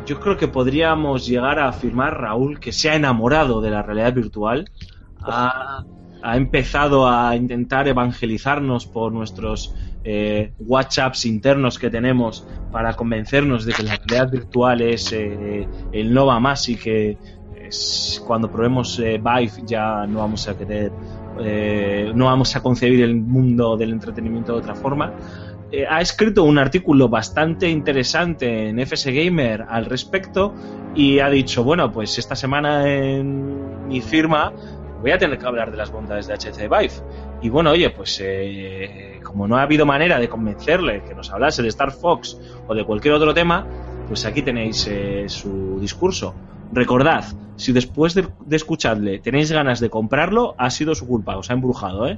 yo creo que podríamos llegar a afirmar, Raúl, que se ha enamorado de la realidad virtual. Ha empezado a intentar evangelizarnos por nuestros eh, WhatsApps internos que tenemos para convencernos de que la realidad virtual es eh, el no va más y que es- cuando probemos eh, Vive ya no vamos a querer, eh, no vamos a concebir el mundo del entretenimiento de otra forma. Ha escrito un artículo bastante interesante en FS Gamer al respecto y ha dicho, bueno, pues esta semana en mi firma, voy a tener que hablar de las bondades de HTC Vive. Y bueno, oye, pues eh, como no ha habido manera de convencerle que nos hablase de Star Fox o de cualquier otro tema, pues aquí tenéis eh, su discurso. Recordad, si después de, de escucharle tenéis ganas de comprarlo, ha sido su culpa, os ha embrujado, ¿eh?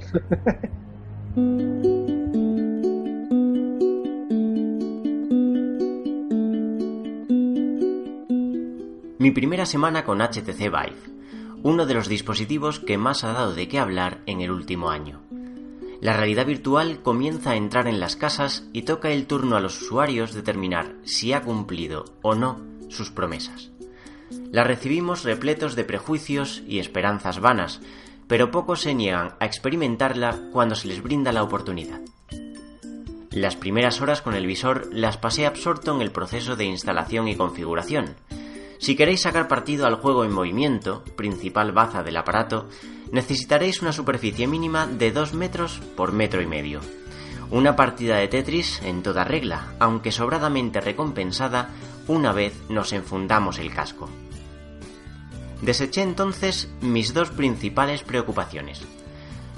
Mi primera semana con HTC Vive, uno de los dispositivos que más ha dado de qué hablar en el último año. La realidad virtual comienza a entrar en las casas y toca el turno a los usuarios determinar si ha cumplido o no sus promesas. La recibimos repletos de prejuicios y esperanzas vanas, pero pocos se niegan a experimentarla cuando se les brinda la oportunidad. Las primeras horas con el visor las pasé absorto en el proceso de instalación y configuración. Si queréis sacar partido al juego en movimiento, principal baza del aparato, necesitaréis una superficie mínima de 2 metros por metro y medio. Una partida de Tetris en toda regla, aunque sobradamente recompensada una vez nos enfundamos el casco. Deseché entonces mis dos principales preocupaciones.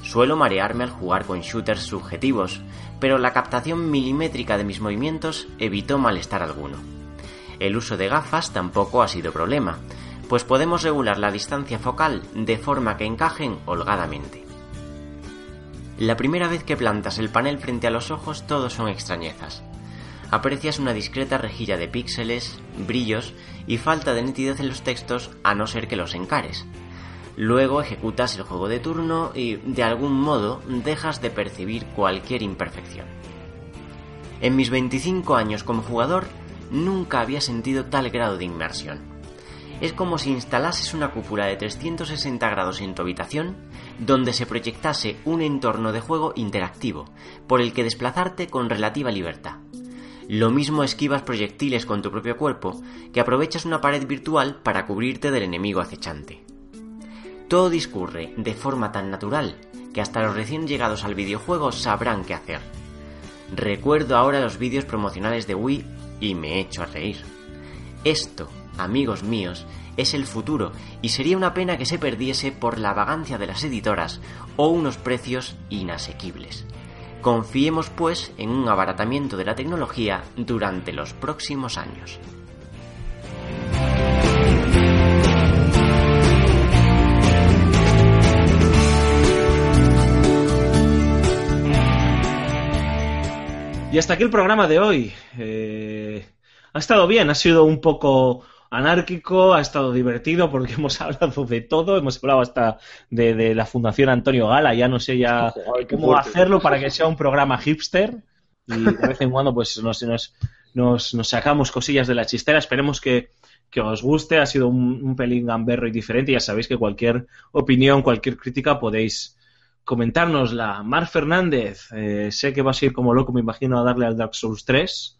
Suelo marearme al jugar con shooters subjetivos, pero la captación milimétrica de mis movimientos evitó malestar alguno. El uso de gafas tampoco ha sido problema, pues podemos regular la distancia focal de forma que encajen holgadamente. La primera vez que plantas el panel frente a los ojos todo son extrañezas. Aprecias una discreta rejilla de píxeles, brillos y falta de nitidez en los textos a no ser que los encares. Luego ejecutas el juego de turno y, de algún modo, dejas de percibir cualquier imperfección. En mis 25 años como jugador, nunca había sentido tal grado de inmersión. Es como si instalases una cúpula de 360 grados en tu habitación, donde se proyectase un entorno de juego interactivo, por el que desplazarte con relativa libertad. Lo mismo esquivas proyectiles con tu propio cuerpo, que aprovechas una pared virtual para cubrirte del enemigo acechante. Todo discurre de forma tan natural que hasta los recién llegados al videojuego sabrán qué hacer. Recuerdo ahora los vídeos promocionales de Wii y me echo a reír. Esto, amigos míos, es el futuro y sería una pena que se perdiese por la vagancia de las editoras o unos precios inasequibles. Confiemos pues en un abaratamiento de la tecnología durante los próximos años. Y hasta aquí el programa de hoy. Eh, ha estado bien, ha sido un poco anárquico, ha estado divertido porque hemos hablado de todo, hemos hablado hasta de, de la Fundación Antonio Gala, ya no sé ya Ay, cómo fuerte. hacerlo para que sea un programa hipster y de vez en cuando pues nos, nos, nos, nos sacamos cosillas de la chistera, esperemos que, que os guste, ha sido un, un pelín gamberro y diferente, ya sabéis que cualquier opinión, cualquier crítica podéis comentárnosla. Mar Fernández, eh, sé que vas a ir como loco, me imagino, a darle al Dark Souls 3.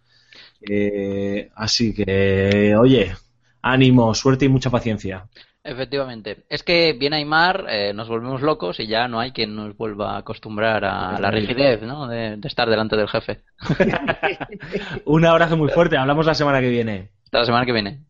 Eh, así que, oye, ánimo, suerte y mucha paciencia. Efectivamente. Es que viene Aymar, eh, nos volvemos locos y ya no hay quien nos vuelva a acostumbrar a la rigidez, ¿no? De, de estar delante del jefe. Un abrazo muy fuerte, hablamos la semana que viene. Hasta la semana que viene.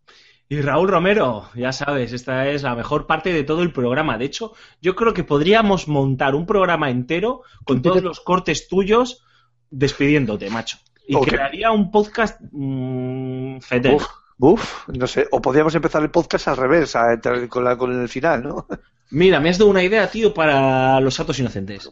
Y Raúl Romero, ya sabes, esta es la mejor parte de todo el programa. De hecho, yo creo que podríamos montar un programa entero con todos los cortes tuyos despidiéndote, macho. Y crearía un podcast mm. Uf, uf, no sé. O podríamos empezar el podcast al revés, a- con, la- con el final, ¿no? Mira, me has dado una idea, tío, para los atos inocentes.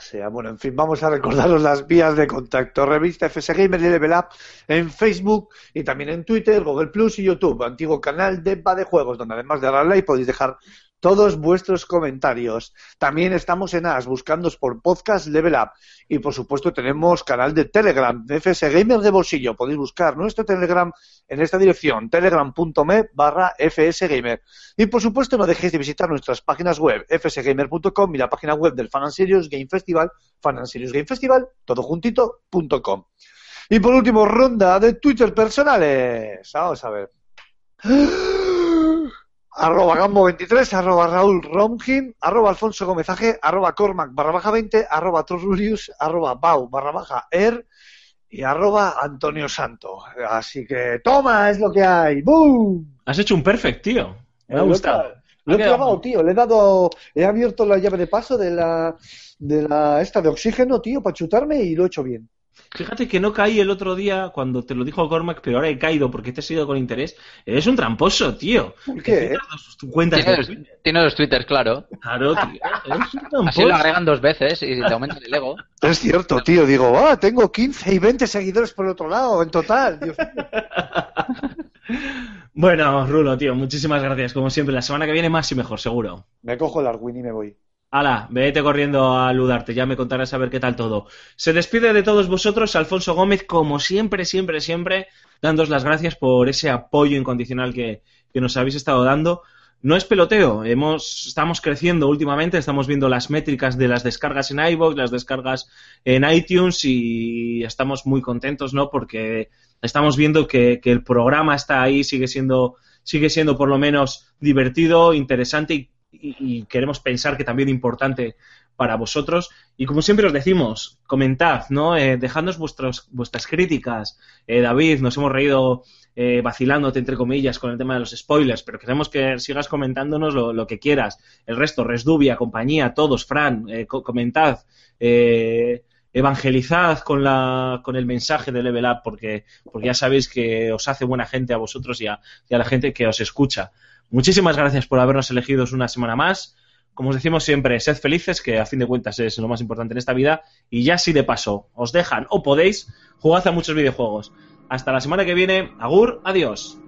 Sea. Bueno, en fin, vamos a recordaros las vías de contacto. Revista FS Gamer y Level Up en Facebook y también en Twitter, Google Plus y YouTube. Antiguo canal de Va de Juegos, donde además de darle like podéis dejar todos vuestros comentarios. También estamos en AS, buscándos por podcast Level Up. Y por supuesto tenemos canal de Telegram, FS Gamer de bolsillo. Podéis buscar nuestro Telegram en esta dirección, telegram.me barra FS Gamer. Y por supuesto no dejéis de visitar nuestras páginas web, fsgamer.com y la página web del Fan Serious Game Festival, Fan Serious Game Festival, todo juntito.com. Y por último, ronda de Twitter personales. Vamos a ver. Arroba Gambo23, arroba Raúl Romgin, arroba Alfonso Gomezaje, arroba Cormac barra baja 20, arroba Torrulius, arroba Bau barra baja Er y arroba Antonio Santo. Así que toma, es lo que hay. ¡Boom! Has hecho un perfect, tío. Me ha Eh, gustado. Lo he clavado, tío. Le he dado. He abierto la llave de paso de la. De la esta de oxígeno, tío, para chutarme y lo he hecho bien. Fíjate que no caí el otro día cuando te lo dijo Cormac, pero ahora he caído porque te he seguido con interés. Eres un tramposo, tío. ¿Por qué? Tienes dos cuentas Tiene los, Twitter. tiene los twitters, claro. Claro, tío. Eres un tramposo. Así lo agregan dos veces y te aumentan el ego. Es cierto, tío. Digo, ah, tengo 15 y 20 seguidores por el otro lado, en total. Dios mío. Bueno, Rulo, tío, muchísimas gracias. Como siempre, la semana que viene más y mejor, seguro. Me cojo el Arwin y me voy. Hala, vete corriendo a aludarte, ya me contarás a ver qué tal todo. Se despide de todos vosotros Alfonso Gómez, como siempre, siempre, siempre, dándos las gracias por ese apoyo incondicional que, que nos habéis estado dando. No es peloteo, hemos, estamos creciendo últimamente, estamos viendo las métricas de las descargas en iVoox, las descargas en iTunes y estamos muy contentos, ¿no? Porque estamos viendo que, que el programa está ahí, sigue siendo, sigue siendo por lo menos divertido, interesante y y, queremos pensar que también importante para vosotros. Y como siempre os decimos, comentad, ¿no? Eh, dejadnos vuestros, vuestras críticas. Eh, David, nos hemos reído eh, vacilándote, entre comillas, con el tema de los spoilers, pero queremos que sigas comentándonos lo, lo que quieras. El resto, Resdubia, compañía, todos, Fran, eh, co- comentad. Eh, evangelizad con, la, con el mensaje de Level Up, porque, porque ya sabéis que os hace buena gente a vosotros y a, y a la gente que os escucha. Muchísimas gracias por habernos elegido una semana más. Como os decimos siempre, sed felices, que a fin de cuentas es lo más importante en esta vida. Y ya si de paso os dejan o podéis, jugad a muchos videojuegos. Hasta la semana que viene. Agur, adiós.